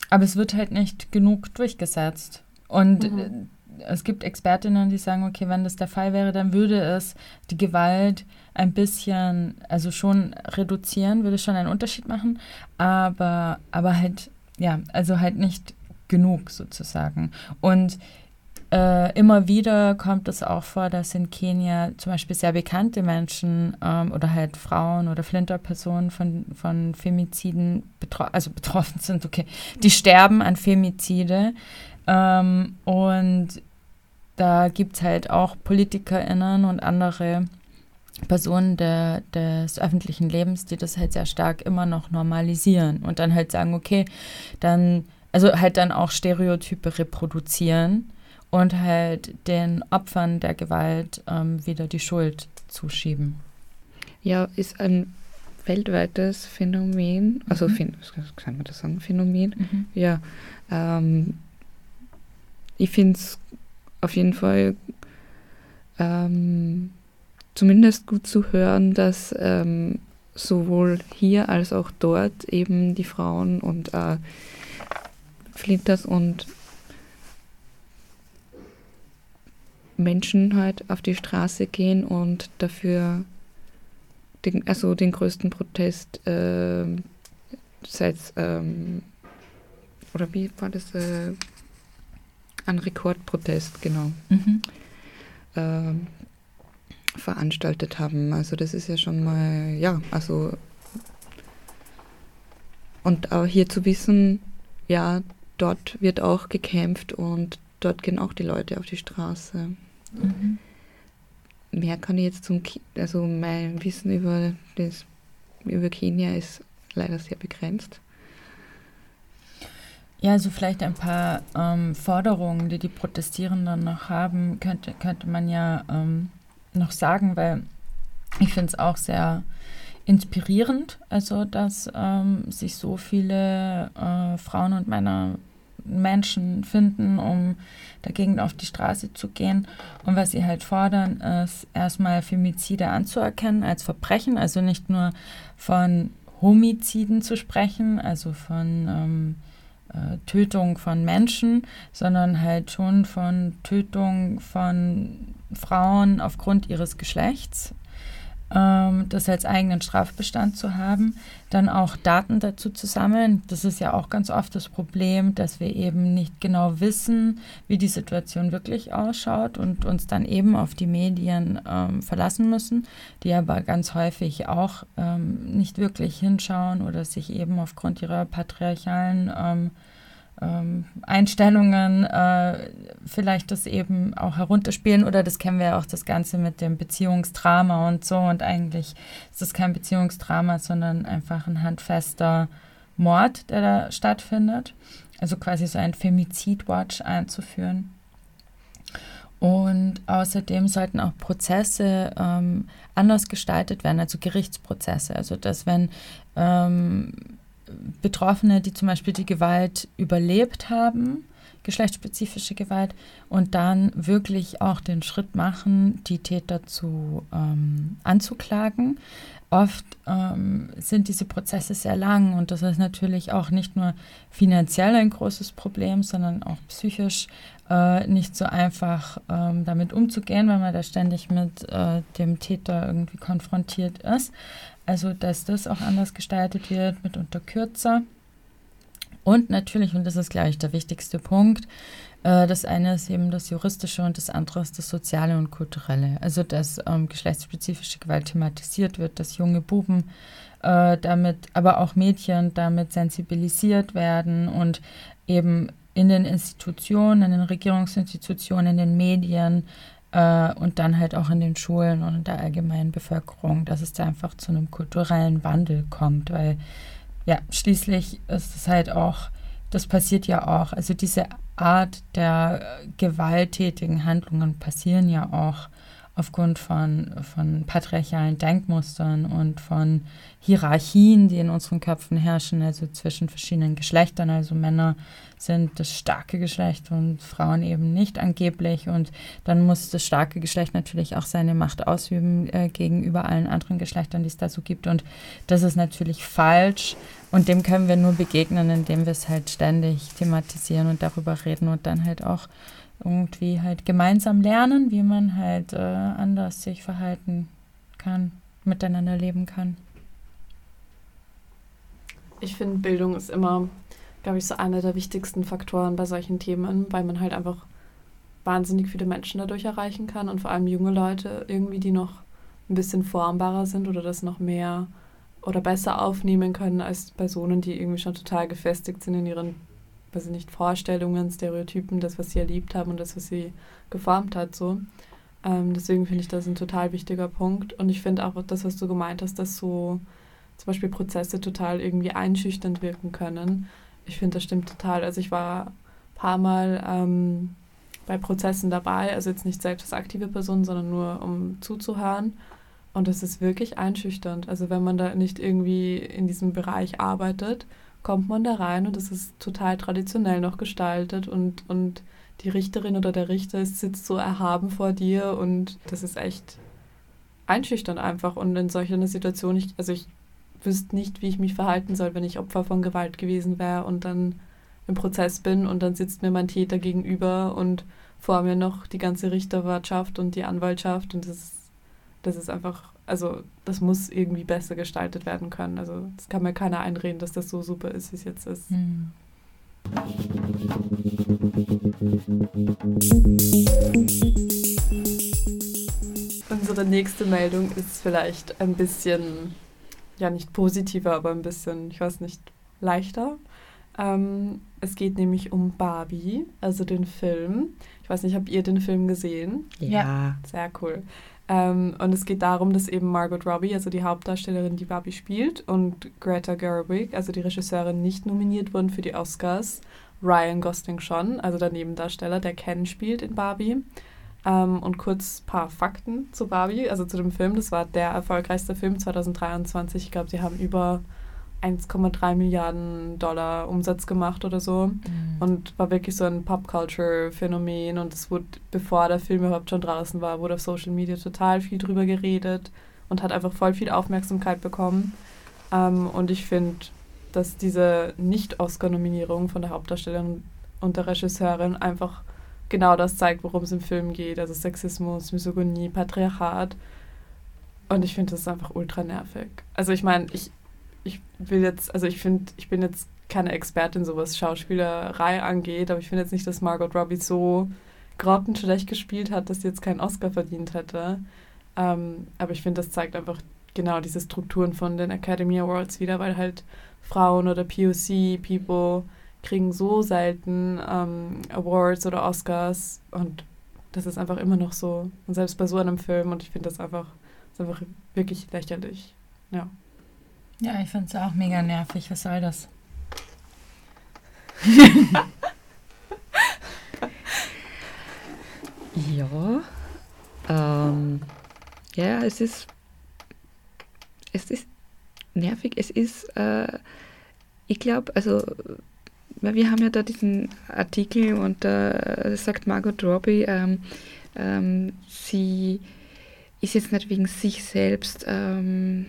aber es wird halt nicht genug durchgesetzt. Und mhm es gibt Expertinnen, die sagen, okay, wenn das der Fall wäre, dann würde es die Gewalt ein bisschen, also schon reduzieren, würde schon einen Unterschied machen, aber, aber halt, ja, also halt nicht genug sozusagen. Und äh, immer wieder kommt es auch vor, dass in Kenia zum Beispiel sehr bekannte Menschen ähm, oder halt Frauen oder Flinterpersonen von, von Femiziden betro also betroffen sind, okay, die sterben an Femizide. Ähm, und da gibt es halt auch PolitikerInnen und andere Personen der, des öffentlichen Lebens, die das halt sehr stark immer noch normalisieren und dann halt sagen, okay, dann, also halt dann auch Stereotype reproduzieren und halt den Opfern der Gewalt ähm, wieder die Schuld zuschieben. Ja, ist ein weltweites Phänomen, also mhm. kann man das sagen, Phänomen? Mhm. Ja, ähm, ich finde es auf jeden Fall ähm, zumindest gut zu hören, dass ähm, sowohl hier als auch dort eben die Frauen und äh, Flinters und Menschen halt auf die Straße gehen und dafür den, also den größten Protest äh, seit ähm, oder wie war das äh, ein Rekordprotest, genau. Mhm. Äh, veranstaltet haben. Also das ist ja schon mal, ja, also und auch hier zu wissen, ja, dort wird auch gekämpft und dort gehen auch die Leute auf die Straße. Mhm. Mehr kann ich jetzt zum, Ki also mein Wissen über das über Kenia ist leider sehr begrenzt. Ja, also vielleicht ein paar ähm, Forderungen, die die Protestierenden noch haben, könnte, könnte man ja ähm, noch sagen, weil ich finde es auch sehr inspirierend, also dass ähm, sich so viele äh, Frauen und Männer Menschen finden, um dagegen auf die Straße zu gehen. Und was sie halt fordern, ist erstmal Femizide anzuerkennen als Verbrechen, also nicht nur von Homiziden zu sprechen, also von ähm, äh, Tötung von Menschen, sondern halt schon von Tötung von Frauen aufgrund ihres Geschlechts ähm, das als eigenen Strafbestand zu haben, dann auch Daten dazu zu sammeln. Das ist ja auch ganz oft das Problem, dass wir eben nicht genau wissen, wie die Situation wirklich ausschaut und uns dann eben auf die Medien ähm, verlassen müssen, die aber ganz häufig auch ähm, nicht wirklich hinschauen oder sich eben aufgrund ihrer patriarchalen ähm, Einstellungen äh, vielleicht das eben auch herunterspielen oder das kennen wir ja auch das Ganze mit dem Beziehungsdrama und so und eigentlich ist es kein Beziehungsdrama, sondern einfach ein handfester Mord, der da stattfindet. Also quasi so ein Femizid-Watch einzuführen. Und außerdem sollten auch Prozesse ähm, anders gestaltet werden, also Gerichtsprozesse. Also dass wenn ähm, Betroffene, die zum Beispiel die Gewalt überlebt haben, geschlechtsspezifische Gewalt, und dann wirklich auch den Schritt machen, die Täter zu ähm, anzuklagen. Oft ähm, sind diese Prozesse sehr lang und das ist natürlich auch nicht nur finanziell ein großes Problem, sondern auch psychisch äh, nicht so einfach ähm, damit umzugehen, wenn man da ständig mit äh, dem Täter irgendwie konfrontiert ist. Also, dass das auch anders gestaltet wird, mitunter kürzer. Und natürlich, und das ist, glaube ich, der wichtigste Punkt, äh, das eine ist eben das Juristische und das andere ist das Soziale und Kulturelle. Also, dass ähm, geschlechtsspezifische Gewalt thematisiert wird, dass junge Buben äh, damit, aber auch Mädchen damit sensibilisiert werden und eben in den Institutionen, in den Regierungsinstitutionen, in den Medien äh, und dann halt auch in den Schulen und in der allgemeinen Bevölkerung, dass es da einfach zu einem kulturellen Wandel kommt, weil ja, schließlich ist es halt auch, das passiert ja auch, also diese Art der gewalttätigen Handlungen passieren ja auch aufgrund von, von patriarchalen Denkmustern und von Hierarchien, die in unseren Köpfen herrschen, also zwischen verschiedenen Geschlechtern. Also Männer sind das starke Geschlecht und Frauen eben nicht angeblich. Und dann muss das starke Geschlecht natürlich auch seine Macht ausüben äh, gegenüber allen anderen Geschlechtern, die es da so gibt. Und das ist natürlich falsch. Und dem können wir nur begegnen, indem wir es halt ständig thematisieren und darüber reden und dann halt auch irgendwie halt gemeinsam lernen, wie man halt äh, anders sich verhalten kann, miteinander leben kann. Ich finde, Bildung ist immer, glaube ich, so einer der wichtigsten Faktoren bei solchen Themen, weil man halt einfach wahnsinnig viele Menschen dadurch erreichen kann und vor allem junge Leute irgendwie, die noch ein bisschen formbarer sind oder das noch mehr oder besser aufnehmen können als Personen, die irgendwie schon total gefestigt sind in ihren weiß ich nicht, Vorstellungen, Stereotypen, das, was sie erlebt haben und das, was sie geformt hat. So. Ähm, deswegen finde ich das ein total wichtiger Punkt. Und ich finde auch das, was du gemeint hast, dass so zum Beispiel Prozesse total irgendwie einschüchternd wirken können. Ich finde, das stimmt total. Also ich war ein paar Mal ähm, bei Prozessen dabei, also jetzt nicht selbst als aktive Person, sondern nur um zuzuhören. Und das ist wirklich einschüchternd. Also wenn man da nicht irgendwie in diesem Bereich arbeitet, kommt man da rein und es ist total traditionell noch gestaltet und, und die Richterin oder der Richter sitzt so erhaben vor dir und das ist echt einschüchternd einfach. Und in solch einer Situation, ich, also ich wüsste nicht, wie ich mich verhalten soll, wenn ich Opfer von Gewalt gewesen wäre und dann im Prozess bin und dann sitzt mir mein Täter gegenüber und vor mir noch die ganze Richterwirtschaft und die Anwaltschaft und das das ist einfach also das muss irgendwie besser gestaltet werden können. Also das kann mir keiner einreden, dass das so super ist, wie es jetzt ist. Mhm. Unsere nächste Meldung ist vielleicht ein bisschen, ja nicht positiver, aber ein bisschen, ich weiß nicht, leichter. Ähm, es geht nämlich um Barbie, also den Film. Ich weiß nicht, habt ihr den Film gesehen? Ja. Sehr cool. Ähm, und es geht darum, dass eben Margot Robbie, also die Hauptdarstellerin, die Barbie spielt, und Greta Gerwig, also die Regisseurin, nicht nominiert wurden für die Oscars. Ryan Gosling schon, also der Nebendarsteller, der Ken spielt in Barbie. Ähm, und kurz ein paar Fakten zu Barbie, also zu dem Film. Das war der erfolgreichste Film 2023. Ich glaube, sie haben über 1,3 Milliarden Dollar Umsatz gemacht oder so mhm. und war wirklich so ein Pop-Culture-Phänomen und es wurde, bevor der Film überhaupt schon draußen war, wurde auf Social Media total viel drüber geredet und hat einfach voll viel Aufmerksamkeit bekommen. Ähm, und ich finde, dass diese Nicht-Oscar-Nominierung von der Hauptdarstellerin und der Regisseurin einfach genau das zeigt, worum es im Film geht. Also Sexismus, Misogynie, Patriarchat. Und ich finde das einfach ultra nervig. Also ich meine, ich, ich will jetzt, also ich finde, ich bin jetzt keine Expertin, so was Schauspielerei angeht, aber ich finde jetzt nicht, dass Margot Robbie so grottenschlecht gespielt hat, dass sie jetzt keinen Oscar verdient hätte. Ähm, aber ich finde, das zeigt einfach genau diese Strukturen von den Academy Awards wieder, weil halt Frauen oder POC-People kriegen so selten ähm, Awards oder Oscars und das ist einfach immer noch so. Und selbst bei so einem Film und ich finde das einfach, das einfach wirklich lächerlich. Ja. Ja, ich finde es auch mega nervig. Was soll das? Ja. Ähm, ja, es ist. Es ist nervig. Es ist. Äh, ich glaube, also. Wir haben ja da diesen Artikel und da äh, sagt Margot Robbie, ähm, ähm, sie ist jetzt nicht wegen sich selbst ähm,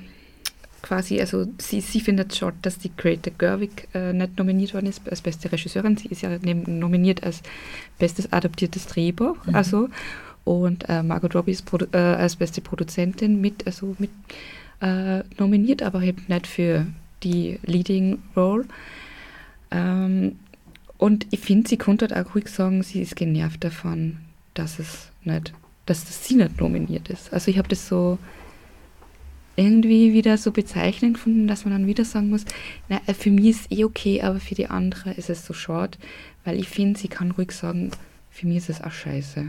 quasi, also sie, sie findet schon, dass die Greta Gerwig äh, nicht nominiert worden ist als beste Regisseurin. Sie ist ja nominiert als bestes adaptiertes Drehbuch, mhm. also und äh, Margot Robbie ist Produ äh, als beste Produzentin mit, also mit äh, nominiert, aber eben nicht für die Leading Role. Ähm, und ich finde, sie konnte halt auch ruhig sagen, sie ist genervt davon, dass es nicht, dass das sie nicht nominiert ist. Also ich habe das so irgendwie wieder so bezeichnend gefunden, dass man dann wieder sagen muss, na, äh, für mich ist es eh okay, aber für die andere ist es so short, weil ich finde, sie kann ruhig sagen, für mich ist es auch scheiße.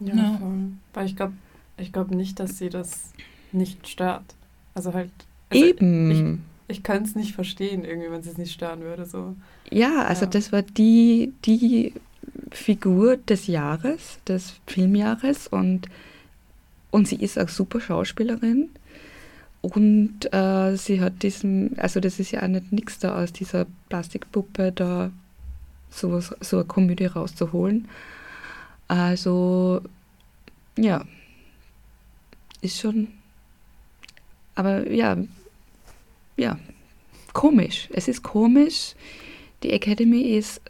Ja, ja. voll. Weil ich glaube ich glaub nicht, dass sie das nicht stört. Also halt. Also Eben. Ich, ich kann es nicht verstehen, irgendwie, wenn sie es nicht stören würde. So. Ja, also ja. das war die, die Figur des Jahres, des Filmjahres und, und sie ist auch super Schauspielerin. Und äh, sie hat diesen, also das ist ja auch nicht nichts da aus dieser Plastikpuppe da sowas, so eine Komödie rauszuholen. Also ja, ist schon, aber ja, ja, komisch. Es ist komisch. Die Academy ist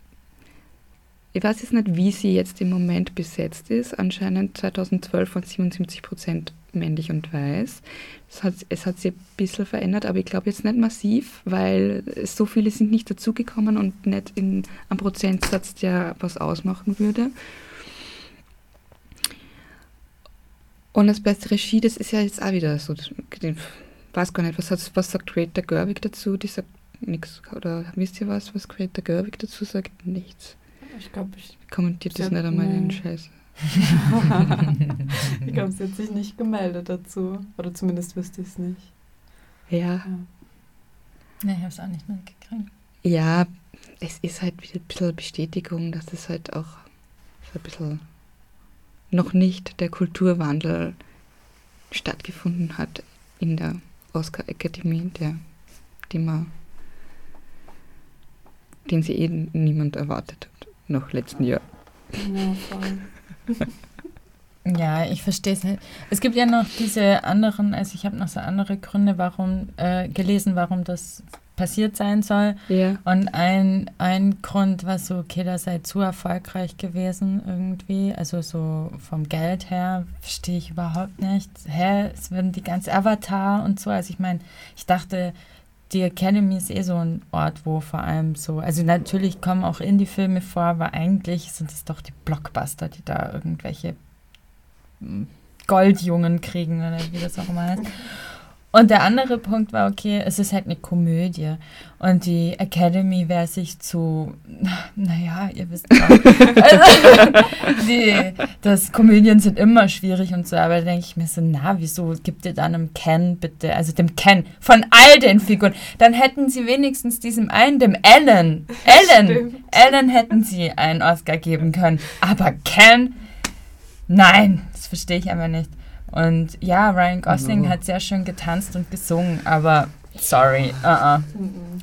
ich weiß jetzt nicht, wie sie jetzt im Moment besetzt ist. Anscheinend 2012 waren 77 Prozent männlich und weiß. Es hat, es hat sich ein bisschen verändert, aber ich glaube jetzt nicht massiv, weil so viele sind nicht dazugekommen und nicht in einem Prozentsatz, der was ausmachen würde. Und das beste Regie, das ist ja jetzt auch wieder so, ich weiß gar nicht, was, hat, was sagt Greta Gerwig dazu? Die sagt nichts. Oder wisst ihr was, was Greta Gerwig dazu sagt? Nichts. Ich glaube, ich. Kommentiert das nicht einmal den Scheiß. ich glaube, sie hat sich nicht gemeldet dazu. Oder zumindest wüsste ich es nicht. Ja. ja. Nee, ich habe es auch nicht mitgekriegt. Ja, es ist halt wieder ein bisschen Bestätigung, dass es halt auch so ein bisschen noch nicht der Kulturwandel stattgefunden hat in der Oscar Akademie, der, die man, den sie eben eh niemand erwartet hat noch letzten Jahr. Ja, voll. Ja, ich verstehe es nicht. Es gibt ja noch diese anderen, also ich habe noch so andere Gründe, warum äh, gelesen, warum das passiert sein soll. Ja. Und ein, ein Grund war so, okay, da sei zu erfolgreich gewesen irgendwie. Also so vom Geld her verstehe ich überhaupt nicht. Hä, es werden die ganze Avatar und so. Also ich meine, ich dachte, die Academy ist eh so ein Ort, wo vor allem so, also natürlich kommen auch Indie-Filme vor, aber eigentlich sind es doch die Blockbuster, die da irgendwelche hm, Goldjungen kriegen oder wie das auch immer heißt. Und der andere Punkt war, okay, es ist halt eine Komödie. Und die Academy wäre sich zu, naja, ihr wisst auch. also, die, das Komödien sind immer schwierig und so, aber da denke ich mir so, na, wieso gibt ihr dann einem Ken bitte, also dem Ken von all den Figuren, dann hätten sie wenigstens diesem einen, dem Ellen, Ellen, Ellen hätten sie einen Oscar geben können. Aber Ken, nein, das verstehe ich einfach nicht. Und ja, Ryan Gosling no. hat sehr schön getanzt und gesungen, aber Sorry. Uh -uh.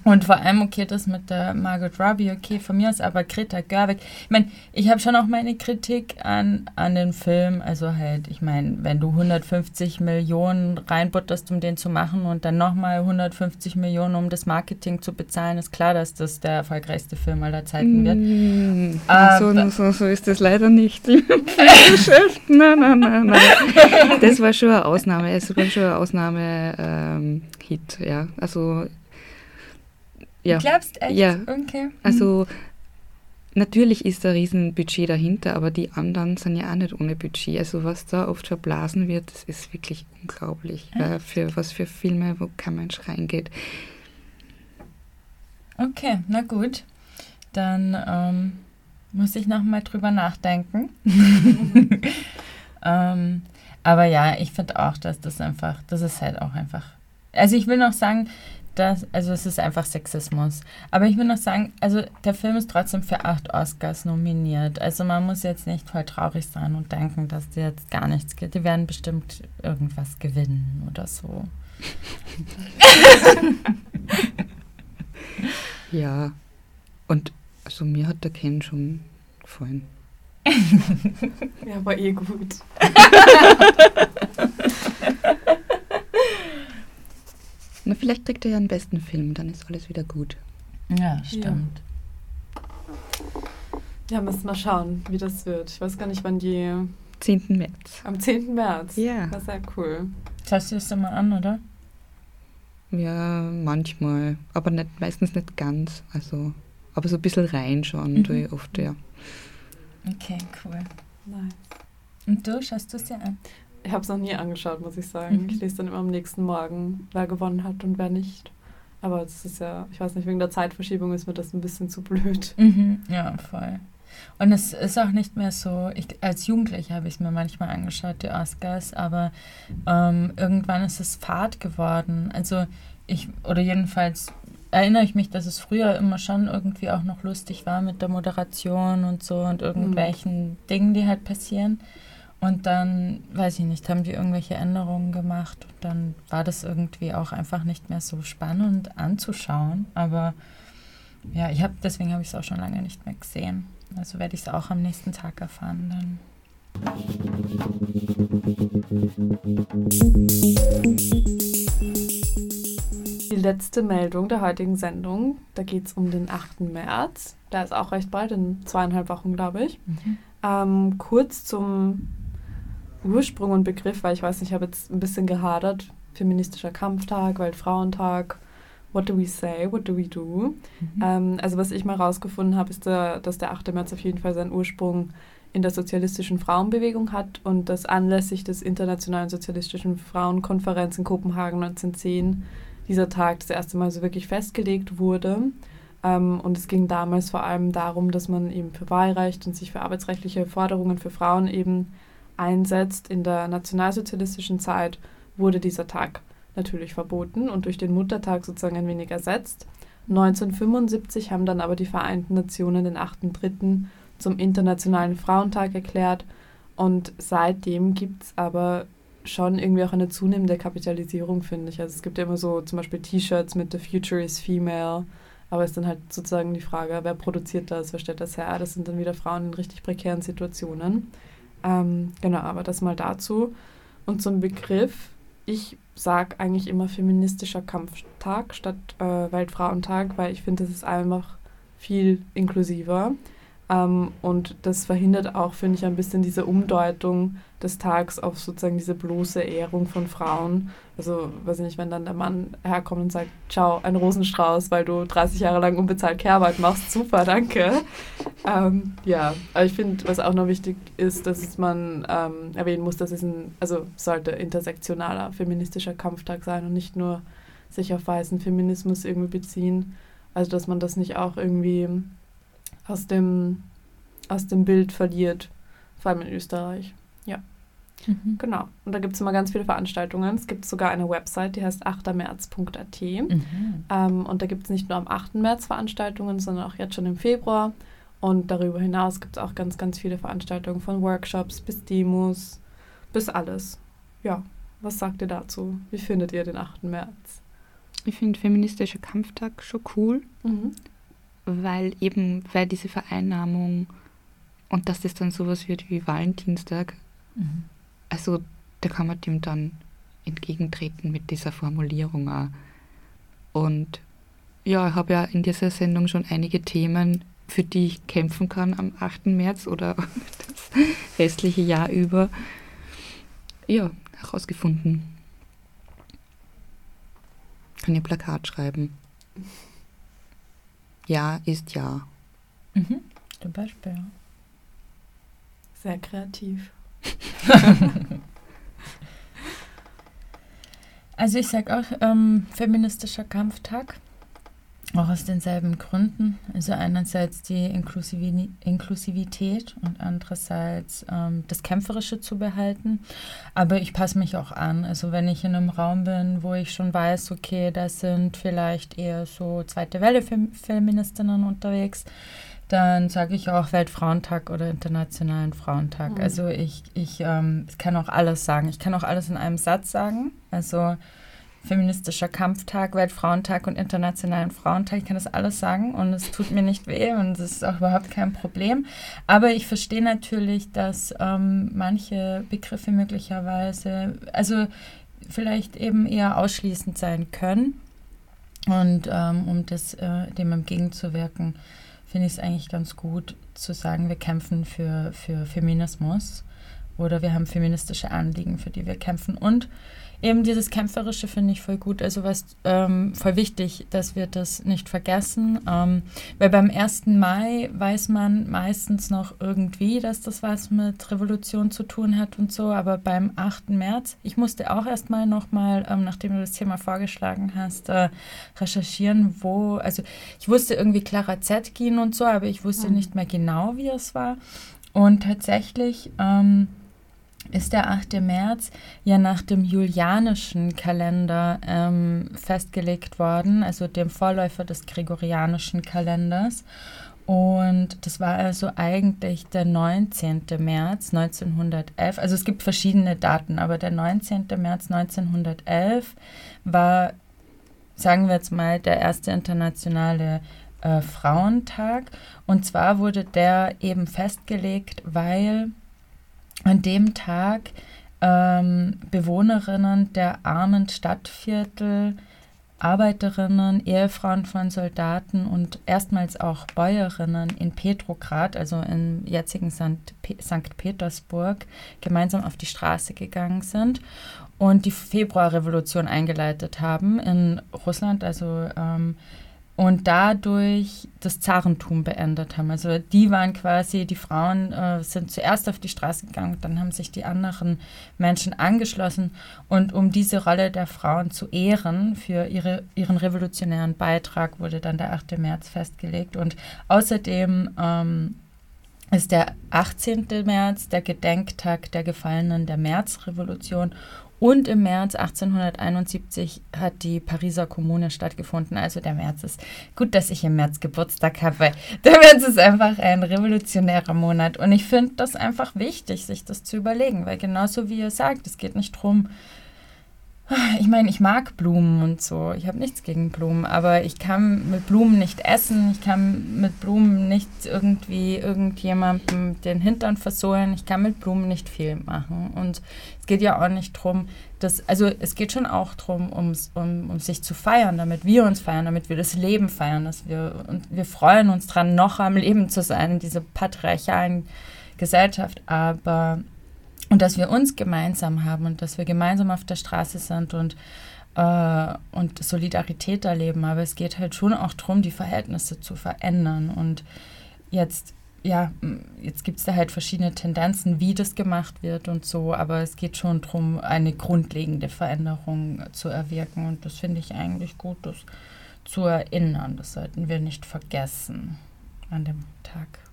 Und vor allem, okay, das mit der Margot Robbie, okay, von mir aus, aber Greta Gerwig. Ich meine, ich habe schon auch meine Kritik an, an den Film. Also halt, ich meine, wenn du 150 Millionen reinbutterst, um den zu machen und dann nochmal 150 Millionen, um das Marketing zu bezahlen, ist klar, dass das der erfolgreichste Film aller Zeiten wird. Mm, Aber- so, so, so ist das leider nicht. Nein, nein, nein, nein. Das war schon eine Ausnahme. Es war schon ein Ausnahme-Hit, ja. Also, ja. Glaubst echt? Ja. Okay. Also, natürlich ist da ein Riesenbudget dahinter, aber die anderen sind ja auch nicht ohne Budget. Also, was da oft verblasen wird, das ist wirklich unglaublich. Äh, für was für Filme, wo kein Mensch reingeht. Okay, na gut. Dann ähm, muss ich nochmal drüber nachdenken. ähm, aber ja, ich finde auch, dass das einfach, das ist halt auch einfach. Also ich will noch sagen, dass, also es ist einfach Sexismus. Aber ich will noch sagen, also der Film ist trotzdem für acht Oscars nominiert. Also man muss jetzt nicht voll traurig sein und denken, dass die jetzt gar nichts gibt. Die werden bestimmt irgendwas gewinnen oder so. Ja. Und also mir hat der Ken schon gefallen. Ja, war eh gut. Na, vielleicht kriegt er ja einen besten Film, dann ist alles wieder gut. Ja, stimmt. Ja, müssen wir schauen, wie das wird. Ich weiß gar nicht, wann die. 10. März. Am 10. März. Ja. Das ist sehr cool. Schaust du es dir mal an, oder? Ja, manchmal. Aber nicht, meistens nicht ganz. Also, aber so ein bisschen reinschauen Mhm. tue ich oft, ja. Okay, cool. Nice. Und du, schaust du es dir an? Ich habe es noch nie angeschaut, muss ich sagen. Mhm. Ich lese dann immer am nächsten Morgen, wer gewonnen hat und wer nicht. Aber das ist ja, ich weiß nicht, wegen der Zeitverschiebung ist mir das ein bisschen zu blöd. Mhm, ja, voll. Und es ist auch nicht mehr so, ich, als Jugendliche habe ich es mir manchmal angeschaut, die Oscars, aber ähm, irgendwann ist es fad geworden. Also ich, oder jedenfalls erinnere ich mich, dass es früher immer schon irgendwie auch noch lustig war mit der Moderation und so und irgendwelchen Dingen, die halt passieren. Und dann, weiß ich nicht, haben die irgendwelche Änderungen gemacht und dann war das irgendwie auch einfach nicht mehr so spannend anzuschauen. Aber ja, ich habe deswegen habe ich es auch schon lange nicht mehr gesehen. Also werde ich es auch am nächsten Tag erfahren dann. Die letzte Meldung der heutigen Sendung, da geht es um den 8. März. Da ist auch recht bald, in zweieinhalb Wochen, glaube ich. Ähm, kurz zum Ursprung und Begriff, weil ich weiß nicht, ich habe jetzt ein bisschen gehadert. Feministischer Kampftag, Weltfrauentag. What do we say? What do we do? Ähm, also was ich mal rausgefunden habe, ist, der, dass der 8. März auf jeden Fall seinen Ursprung in der sozialistischen Frauenbewegung hat und dass anlässlich des Internationalen Sozialistischen Frauenkonferenz in Kopenhagen 1910 dieser Tag das erste Mal so wirklich festgelegt wurde. Ähm, und es ging damals vor allem darum, dass man eben für Wahlrecht und sich für arbeitsrechtliche Forderungen für Frauen eben einsetzt. In der nationalsozialistischen Zeit wurde dieser Tag natürlich verboten und durch den Muttertag sozusagen ein wenig ersetzt. 1975 haben dann aber die Vereinten Nationen den 8.3. zum Internationalen Frauentag erklärt und seitdem gibt es aber schon irgendwie auch eine zunehmende Kapitalisierung, finde ich. Also es gibt ja immer so zum Beispiel T-Shirts mit The Future is Female, aber es ist dann halt sozusagen die Frage, wer produziert das, wer stellt das her? Das sind dann wieder Frauen in richtig prekären Situationen. Ähm, genau, aber das mal dazu. Und zum Begriff, ich sage eigentlich immer feministischer Kampftag statt äh, Weltfrauentag, weil ich finde, das ist einfach viel inklusiver. Ähm, und das verhindert auch, finde ich, ein bisschen diese Umdeutung des Tags auf sozusagen diese bloße Ehrung von Frauen. Also, weiß ich nicht, wenn dann der Mann herkommt und sagt, ciao, ein Rosenstrauß, weil du 30 Jahre lang unbezahlt Kehrarbeit machst, super, danke. Ähm, ja, aber ich finde, was auch noch wichtig ist, dass man ähm, erwähnen muss, dass es ein, also sollte intersektionaler feministischer Kampftag sein und nicht nur sich auf weißen Feminismus irgendwie beziehen. Also, dass man das nicht auch irgendwie aus dem, aus dem Bild verliert, vor allem in Österreich. Ja, Mhm. genau. Und da gibt es immer ganz viele Veranstaltungen. Es gibt sogar eine Website, die heißt 8märz.at. Mhm. Ähm, und da gibt es nicht nur am 8. März Veranstaltungen, sondern auch jetzt schon im Februar. Und darüber hinaus gibt es auch ganz, ganz viele Veranstaltungen von Workshops bis Demos, bis alles. Ja, was sagt ihr dazu? Wie findet ihr den 8. März? ich finde feministischer Kampftag schon cool, Mhm. weil eben, weil diese Vereinnahmung und dass das dann sowas wird wie Valentinstag, Mhm. also da kann man dem dann entgegentreten mit dieser Formulierung auch. Und ja, ich habe ja in dieser Sendung schon einige Themen, für die ich kämpfen kann am 8. März oder das restliche Jahr über, ja, herausgefunden. Kann ihr Plakat schreiben. Ja ist ja. Mhm. Zum Beispiel. ja. Sehr kreativ. Also ich sage auch ähm, feministischer Kampftag, auch aus denselben Gründen. Also einerseits die Inklusivi Inklusivität und andererseits ähm, das Kämpferische zu behalten. Aber ich passe mich auch an. Also wenn ich in einem Raum bin, wo ich schon weiß, okay, da sind vielleicht eher so zweite Welle Fem Feministinnen unterwegs, dann sage ich auch Weltfrauentag oder Internationalen Frauentag. Mhm. Also ich, ich, ähm, ich kann auch alles sagen. Ich kann auch alles in einem Satz sagen. Also feministischer Kampftag, Weltfrauentag und Internationalen Frauentag. Ich kann das alles sagen und es tut mir nicht weh und es ist auch überhaupt kein Problem. Aber ich verstehe natürlich, dass ähm, manche Begriffe möglicherweise, also vielleicht eben eher ausschließend sein können. Und ähm, um das, äh, dem entgegenzuwirken, finde ich es eigentlich ganz gut zu sagen, wir kämpfen für, für Feminismus oder wir haben feministische Anliegen, für die wir kämpfen. Und eben dieses Kämpferische finde ich voll gut, also was ähm, voll wichtig, dass wir das nicht vergessen, ähm, weil beim 1. Mai weiß man meistens noch irgendwie, dass das was mit Revolution zu tun hat und so, aber beim 8. März, ich musste auch erstmal nochmal, ähm, nachdem du das Thema vorgeschlagen hast, äh, recherchieren, wo, also ich wusste irgendwie Clara Zetkin und so, aber ich wusste Mhm. nicht mehr genau, wie es war. Und tatsächlich ähm, ist der 8. März ja nach dem julianischen Kalender ähm, festgelegt worden, also dem Vorläufer des gregorianischen Kalenders. Und das war also eigentlich der 19. März 1911. Also es gibt verschiedene Daten, aber der 19. März 1911 war, sagen wir jetzt mal, der erste internationale äh, Frauentag. Und zwar wurde der eben festgelegt, weil an dem Tag ähm, Bewohnerinnen der armen Stadtviertel, Arbeiterinnen, Ehefrauen von Soldaten und erstmals auch Bäuerinnen in Petrograd, also im jetzigen St. St. Petersburg, gemeinsam auf die Straße gegangen sind und die Februarrevolution eingeleitet haben in Russland, also ähm, und dadurch das Zarentum beendet haben. Also die waren quasi, die Frauen äh, sind zuerst auf die Straße gegangen, dann haben sich die anderen Menschen angeschlossen. Und um diese Rolle der Frauen zu ehren, für ihre, ihren revolutionären Beitrag wurde dann der 8. März festgelegt. Und außerdem ähm, ist der 18. März der Gedenktag der Gefallenen der Märzrevolution. Und im März 1871 hat die Pariser Kommune stattgefunden. Also der März ist gut, dass ich im März Geburtstag habe, der März ist einfach ein revolutionärer Monat. Und ich finde das einfach wichtig, sich das zu überlegen, weil genauso wie ihr sagt, es geht nicht darum, ich meine, ich mag Blumen und so. Ich habe nichts gegen Blumen, aber ich kann mit Blumen nicht essen. Ich kann mit Blumen nicht irgendwie irgendjemandem den Hintern versohlen. Ich kann mit Blumen nicht viel machen. Und es geht ja auch nicht darum, dass, also es geht schon auch darum, ums, um, um sich zu feiern, damit wir uns feiern, damit wir das Leben feiern, dass wir, und wir freuen uns dran, noch am Leben zu sein in dieser patriarchalen Gesellschaft. Aber und dass wir uns gemeinsam haben und dass wir gemeinsam auf der Straße sind und, äh, und Solidarität erleben. Aber es geht halt schon auch darum, die Verhältnisse zu verändern. Und jetzt, ja, jetzt gibt es da halt verschiedene Tendenzen, wie das gemacht wird und so, aber es geht schon darum, eine grundlegende Veränderung zu erwirken. Und das finde ich eigentlich gut, das zu erinnern. Das sollten wir nicht vergessen an dem Tag.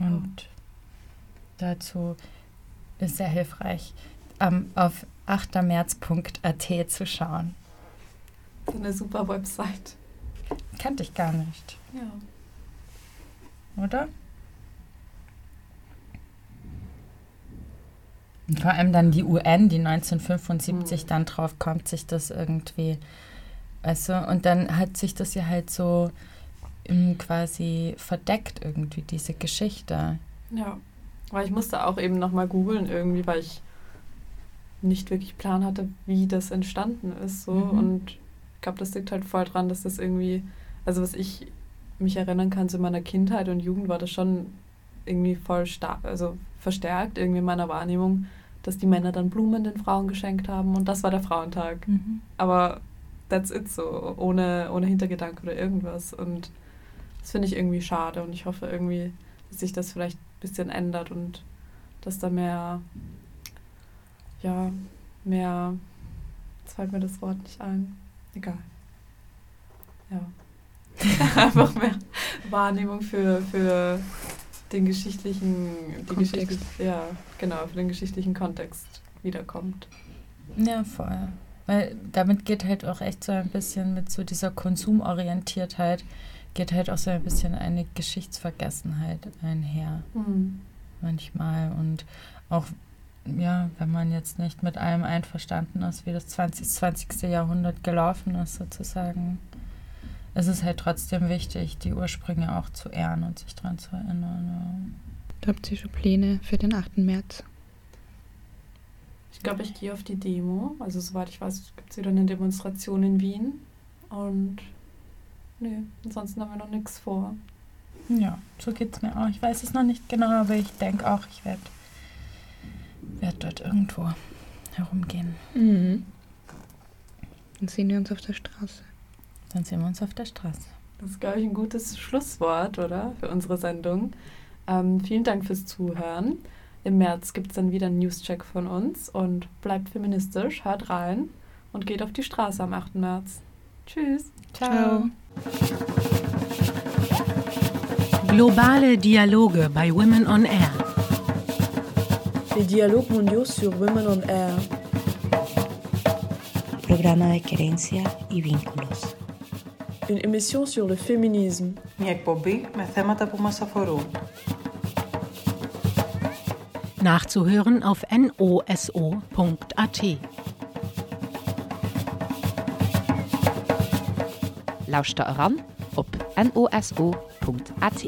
Und dazu ist sehr hilfreich, ähm, auf 8märz.at zu schauen. So eine super Website. Kannte ich gar nicht, Ja. oder? Und vor allem dann die UN, die 1975 Hm. dann drauf kommt, sich das irgendwie, weißt du, und dann hat sich das ja halt so quasi verdeckt irgendwie, diese Geschichte. Ja, weil ich musste auch eben nochmal googeln irgendwie, weil ich nicht wirklich Plan hatte, wie das entstanden ist. So. Mhm. Und ich glaube, das liegt halt voll dran, dass das irgendwie, also was ich mich erinnern kann zu meiner Kindheit und Jugend, war das schon irgendwie voll stark, also verstärkt irgendwie in meiner Wahrnehmung, dass die Männer dann Blumen den Frauen geschenkt haben und das war der Frauentag. Aber that's it so, ohne, ohne Hintergedanke oder irgendwas. Und das finde ich irgendwie schade und ich hoffe irgendwie, dass sich das vielleicht ein bisschen ändert und dass da mehr, ja, mehr, jetzt fällt mir das Wort nicht ein, egal. Ja. Einfach mehr Wahrnehmung für, für den geschichtlichen, die Kontext. Geschichte, ja, genau, für den geschichtlichen Kontext wiederkommt. Ja, voll. Weil damit geht halt auch echt so ein bisschen mit so dieser Konsumorientiertheit, geht halt auch so ein bisschen eine Geschichtsvergessenheit einher Mhm. manchmal. Und auch, ja, wenn man jetzt nicht mit allem einverstanden ist, wie das 20. 20. Jahrhundert gelaufen ist, sozusagen, ist es halt trotzdem wichtig, die Ursprünge auch zu ehren und sich daran zu erinnern. Habt ihr schon Pläne für den 8. März? Ich glaube, ich gehe auf die Demo. Also soweit ich weiß, gibt es wieder eine Demonstration in Wien. Und nee, ansonsten haben wir noch nichts vor. Ja. so geht es mir auch. Ich weiß es noch nicht genau, aber ich denke auch, ich werde werd dort irgendwo herumgehen. Mhm. Dann sehen wir uns auf der Straße. Dann sehen wir uns auf der Straße. Das ist, glaube ich, ein gutes Schlusswort, oder? Für unsere Sendung. Ähm, vielen Dank fürs Zuhören. Im März gibt es dann wieder einen Newscheck von uns und bleibt feministisch, hört rein und geht auf die Straße am 8. März. Tschüss. Ciao. Globale Dialoge bei Women on Air. Les dialogues mondiaux sur Women on Air. programa de querencia y vínculos. Une émission sur le féminisme. Μια εκπομπή με θέματα που μας αφορούν. Nachzuhören auf noso.at. Lauscht da ran op noso.at.